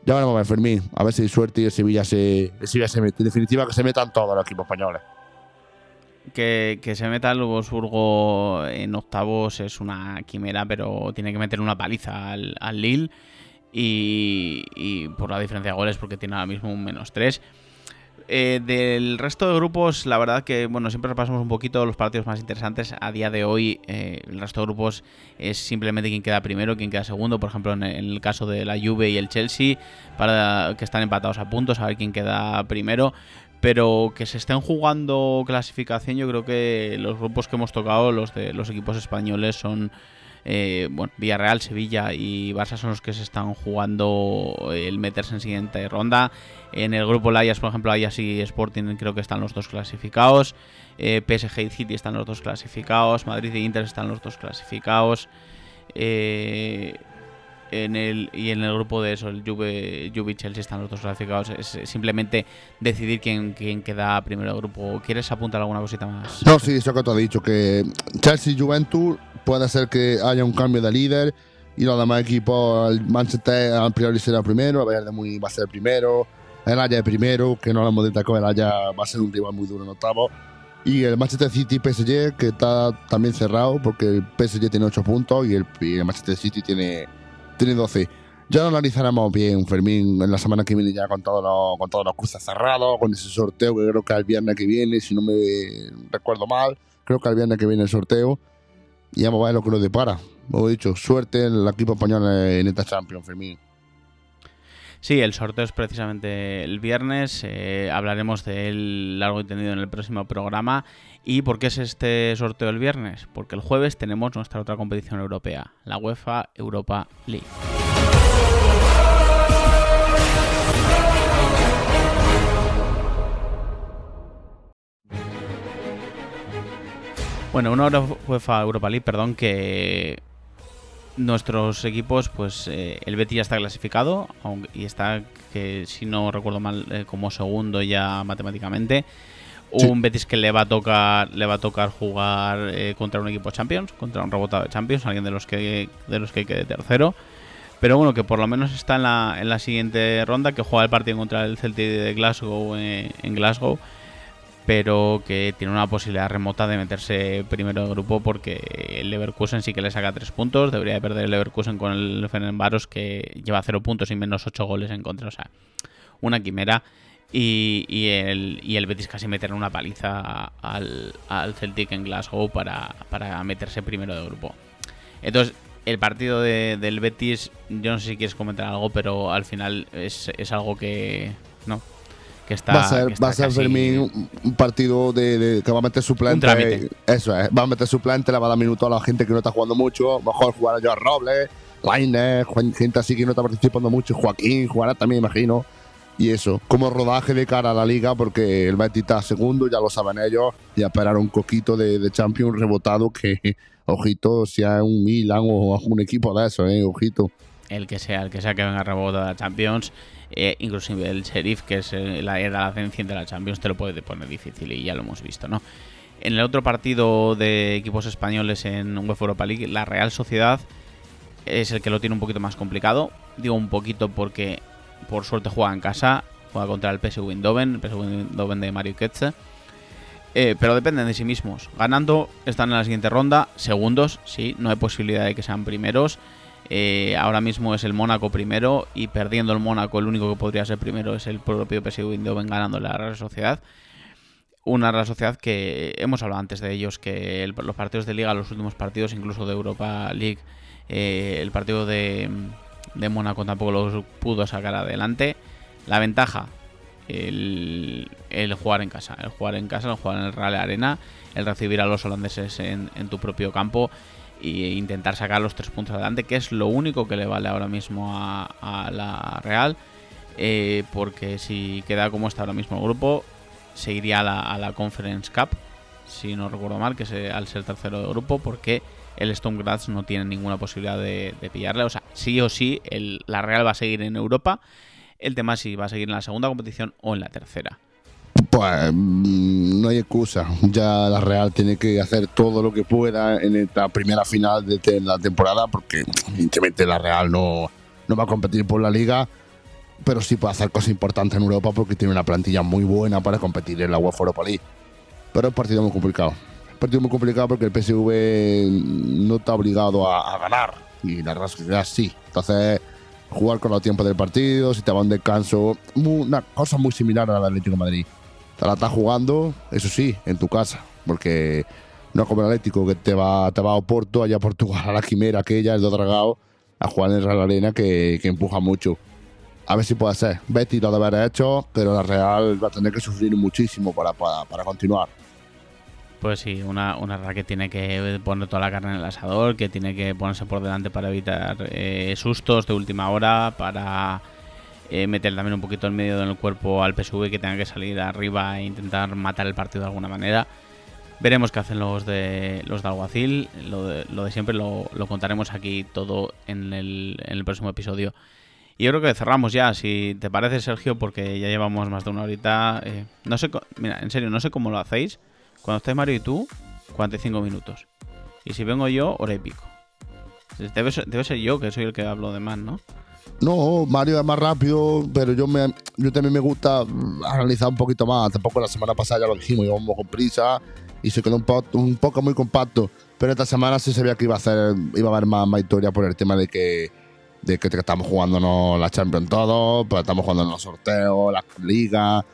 Ya veremos a Fermín, a ver si hay suerte y el Sevilla se, Sevilla se mete. En definitiva, que se metan todos los equipos españoles. Que, que se meta el Wolfsburgo en octavos es una quimera, pero tiene que meter una paliza al, al Lille. Y, y por la diferencia de goles, porque tiene ahora mismo un menos 3. Eh, del resto de grupos, la verdad que, bueno, siempre repasamos un poquito los partidos más interesantes. A día de hoy, eh, el resto de grupos es simplemente quién queda primero, quién queda segundo. Por ejemplo, en el caso de la Juve y el Chelsea, para que están empatados a puntos, a ver quién queda primero. Pero que se estén jugando clasificación, yo creo que los grupos que hemos tocado, los de los equipos españoles, son eh, bueno, Villarreal, Sevilla y Barça son los que se están jugando el meterse en siguiente ronda. En el grupo Layas, por ejemplo, Ajax y Sporting creo que están los dos clasificados. Eh, PSG y City están los dos clasificados. Madrid e Inter están los dos clasificados. Eh, en el, y en el grupo de eso, el Juve, y Chelsea están los dos clasificados. Es simplemente decidir quién, quién queda primero del grupo. ¿Quieres apuntar alguna cosita más? No, sí, eso que tú has dicho, que Chelsea y Juventus puede ser que haya un cambio de líder y los demás equipos, el Manchester al priori será primero, el Bayern de Múnich va a ser primero, el Ajax el primero, que no lo hemos destacado, el Ajax va a ser un rival muy duro en octavo. Y el Manchester City PSG, que está también cerrado, porque el PSG tiene 8 puntos y el, y el Manchester City tiene, tiene 12. Ya lo analizaremos bien, Fermín, en la semana que viene ya con todos los, con todos los cruces cerrados, con ese sorteo que creo que el viernes que viene, si no me recuerdo mal, creo que el viernes que viene el sorteo. Y vamos a ver lo que nos depara. Como he dicho, suerte en el equipo español en esta Champions, Fermín. Sí, el sorteo es precisamente el viernes. eh, hablaremos de él largo y tendido en el próximo programa. ¿Y por qué es este sorteo el viernes? Porque el jueves tenemos nuestra otra competición europea, la UEFA Europa League. Bueno, una hora UEFA Europa League, perdón, que nuestros equipos, pues eh, el Betis ya está clasificado aunque- y está, que si no recuerdo mal, eh, como segundo ya matemáticamente. Sí. Un Betis que le va a tocar, le va a tocar jugar eh, contra un equipo Champions, contra un rebotado de Champions, alguien de los que de los que quede tercero. Pero bueno, que por lo menos está en la, en la siguiente ronda, que juega el partido contra el Celtic de Glasgow eh, en Glasgow pero que tiene una posibilidad remota de meterse primero de grupo porque el Leverkusen sí que le saca tres puntos. Debería de perder el Leverkusen con el Fenerbahce que lleva cero puntos y menos ocho goles en contra. O sea, una quimera. Y, y el, y el Betis casi meter una paliza al, al Celtic en Glasgow para, para meterse primero de grupo. Entonces, el partido de- del Betis, yo no sé si quieres comentar algo, pero al final es, es algo que... No, que está... va a ser, va a ser Fermín un, partido de, de- que va a meter suplente. Eso es, va a meter suplente, le va a dar minutos a la gente que no está jugando mucho. Mejor jugar a Joao Robles, Juan- gente así que no está participando mucho. Joaquín jugará también, imagino. Y eso, como rodaje de cara a la liga, porque el Betis está segundo, ya lo saben ellos, y a esperar un coquito de, de Champions rebotado que, ojito, sea un Milan o un equipo de eso, eh, ojito. el que sea, el que sea que venga a rebotar a Champions, eh, inclusive el Sheriff, que es eh, la era la cenicienta de la Champions, te lo puede poner difícil y ya lo hemos visto, ¿no? En el otro partido de equipos españoles en UEFA Europa League, la Real Sociedad es el que lo tiene un poquito más complicado. Digo un poquito porque por suerte juega en casa, juega contra el PSV Eindhoven, el PSV Eindhoven de Mario Ketze. Eh, pero dependen de sí mismos. Ganando, están en la siguiente ronda. Segundos, sí, no hay posibilidad de que sean primeros. Eh, ahora mismo es el Mónaco primero y perdiendo el Mónaco el único que podría ser primero es el propio PSV Eindhoven ganando la Real Sociedad. Una Real Sociedad que hemos hablado antes de ellos, que los partidos de Liga, los últimos partidos, incluso de Europa League, eh, el partido de, Mónaco tampoco los pudo sacar adelante. La ventaja, el, jugar en casa, el jugar en casa, el jugar en el Real Arena, el recibir a los holandeses en tu propio campo e intentar sacar los tres puntos adelante, que es lo único que le vale ahora mismo a, la Real, eh, porque si queda como está ahora mismo el grupo, seguiría a la, a la Conference Cup, si no recuerdo mal, que se, al ser tercero de grupo, porque el Storm Graz no tiene ninguna posibilidad de, de pillarle. O sea, sí o sí, la Real va a seguir en Europa. El tema es si va a seguir en la segunda competición o en la tercera. Pues mm, no hay excusa. Ya la Real tiene que hacer todo lo que pueda en esta primera final de la temporada, porque evidentemente la Real no, no va a competir por la liga, pero sí puede hacer cosas importantes en Europa porque tiene una plantilla muy buena para competir en la UEFA Europa. Pero es un partido muy complicado. Es partido muy complicado porque el PSV no está obligado a, ganar y la Real Sociedad sí. Entonces, jugar con los tiempos del partido, si te va un descanso, mu- una cosa muy similar al Atlético de Madrid. La estás jugando, eso sí, en tu casa, porque no es como el Atlético que te va, te va a Oporto, allá a Portugal, a la Quimera, aquella, el do Dragao, a jugar en Real Arena que, que empuja mucho. A ver si puede ser. Betty lo debe haber hecho, pero la Real va a tener que sufrir muchísimo para, para, para continuar. Pues sí, una, una Real que tiene que poner toda la carne en el asador, que tiene que ponerse por delante para evitar eh, sustos de última hora, para eh, meter también un poquito el medio del cuerpo al PSV que tenga que salir arriba e intentar matar el partido de alguna manera. Veremos qué hacen los de los de Alguacil. Lo de, lo de siempre lo, lo contaremos aquí todo en el, en el próximo episodio. Y yo creo que cerramos ya, si te parece, Sergio, porque ya llevamos más de una horita. eh, no sé, mira, en serio, no sé cómo lo hacéis. Cuando estáis Mario y tú, 45 minutos. Y si vengo yo, hora y pico. Debe debe ser yo que soy el que hablo de más, ¿no? No, Mario es más rápido, pero yo, me, yo también me gusta mm, analizar un poquito más. Tampoco la semana pasada ya lo dijimos, íbamos con prisa y se quedó un, po- un poco muy compacto. Pero esta semana sí sabía que iba a, hacer, iba a haber más, más historia por el tema de que, de que estamos jugándonos la Champions todo, pues estamos jugando los sorteos, la Liga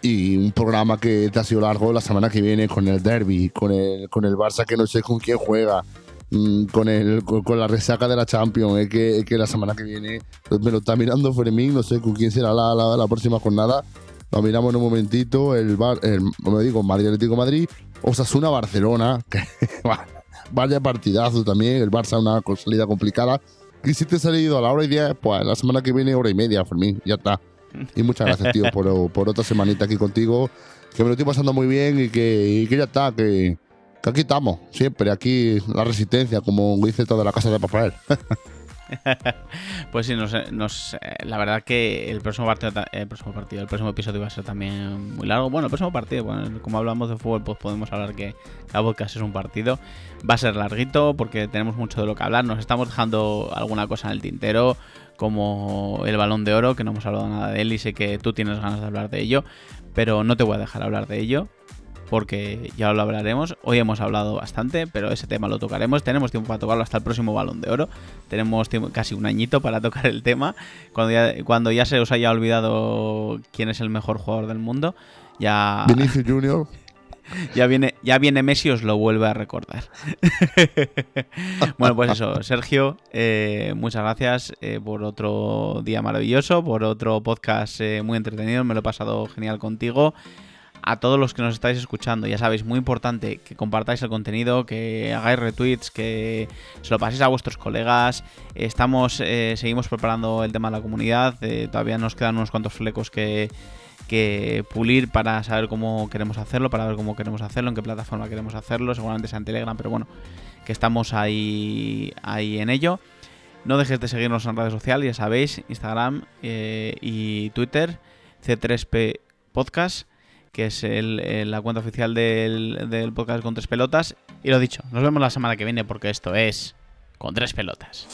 y un programa que te ha sido largo la semana que viene con el Derby, con el, con el Barça que no sé con quién juega. Mm, con, el, con, con la resaca de la Champions. Es que, es que la semana que viene pues me lo está mirando Fermín, no sé con quién será la, la, la próxima jornada. Lo miramos en un momentito. El, bar, el me digo, Madrid Atlético Madrid, Osasuna Barcelona. que Vaya partidazo también. El Barça una salida complicada. Y si te ha salido a la hora y diez, pues la semana que viene hora y media, Fermín. Ya está. Y muchas gracias, tío, por, por otra semanita aquí contigo. Que me lo estoy pasando muy bien y que, y que ya está, que, que aquí estamos, siempre, aquí la resistencia, como dice toda la casa de papel. pues sí, nos, nos, la verdad que el próximo partido, el próximo partido, el próximo episodio va a ser también muy largo. Bueno, el próximo partido, bueno, como hablamos de fútbol, pues podemos hablar que cada podcast es un partido. Va a ser larguito porque tenemos mucho de lo que hablar. Nos estamos dejando alguna cosa en el tintero, como el balón de oro, que no hemos hablado nada de él y sé que tú tienes ganas de hablar de ello, pero no te voy a dejar hablar de ello porque ya lo hablaremos. Hoy hemos hablado bastante, pero ese tema lo tocaremos. Tenemos tiempo para tocarlo hasta el próximo balón de oro. Tenemos tiempo, casi un añito para tocar el tema. Cuando ya, cuando ya se os haya olvidado quién es el mejor jugador del mundo, ya. Vinicius Junior. Ya viene, ya viene Messi os lo vuelve a recordar. bueno, pues eso, Sergio, eh, muchas gracias eh, por otro día maravilloso, por otro podcast eh, muy entretenido, me lo he pasado genial contigo a todos los que nos estáis escuchando. Ya sabéis, muy importante que compartáis el contenido, que hagáis retweets, que se lo paséis a vuestros colegas. Estamos, eh, seguimos preparando el tema de la comunidad. Eh, todavía nos quedan unos cuantos flecos que, que pulir para saber cómo queremos hacerlo, para ver cómo queremos hacerlo, en qué plataforma queremos hacerlo. Seguramente sea en Telegram, pero bueno, que estamos ahí, ahí en ello. No dejéis de seguirnos en redes sociales, ya sabéis, Instagram eh, y Twitter, C3P Podcast que es eh, la cuenta oficial del, del podcast con tres pelotas. Y lo dicho, nos vemos la semana que viene porque esto es con tres pelotas.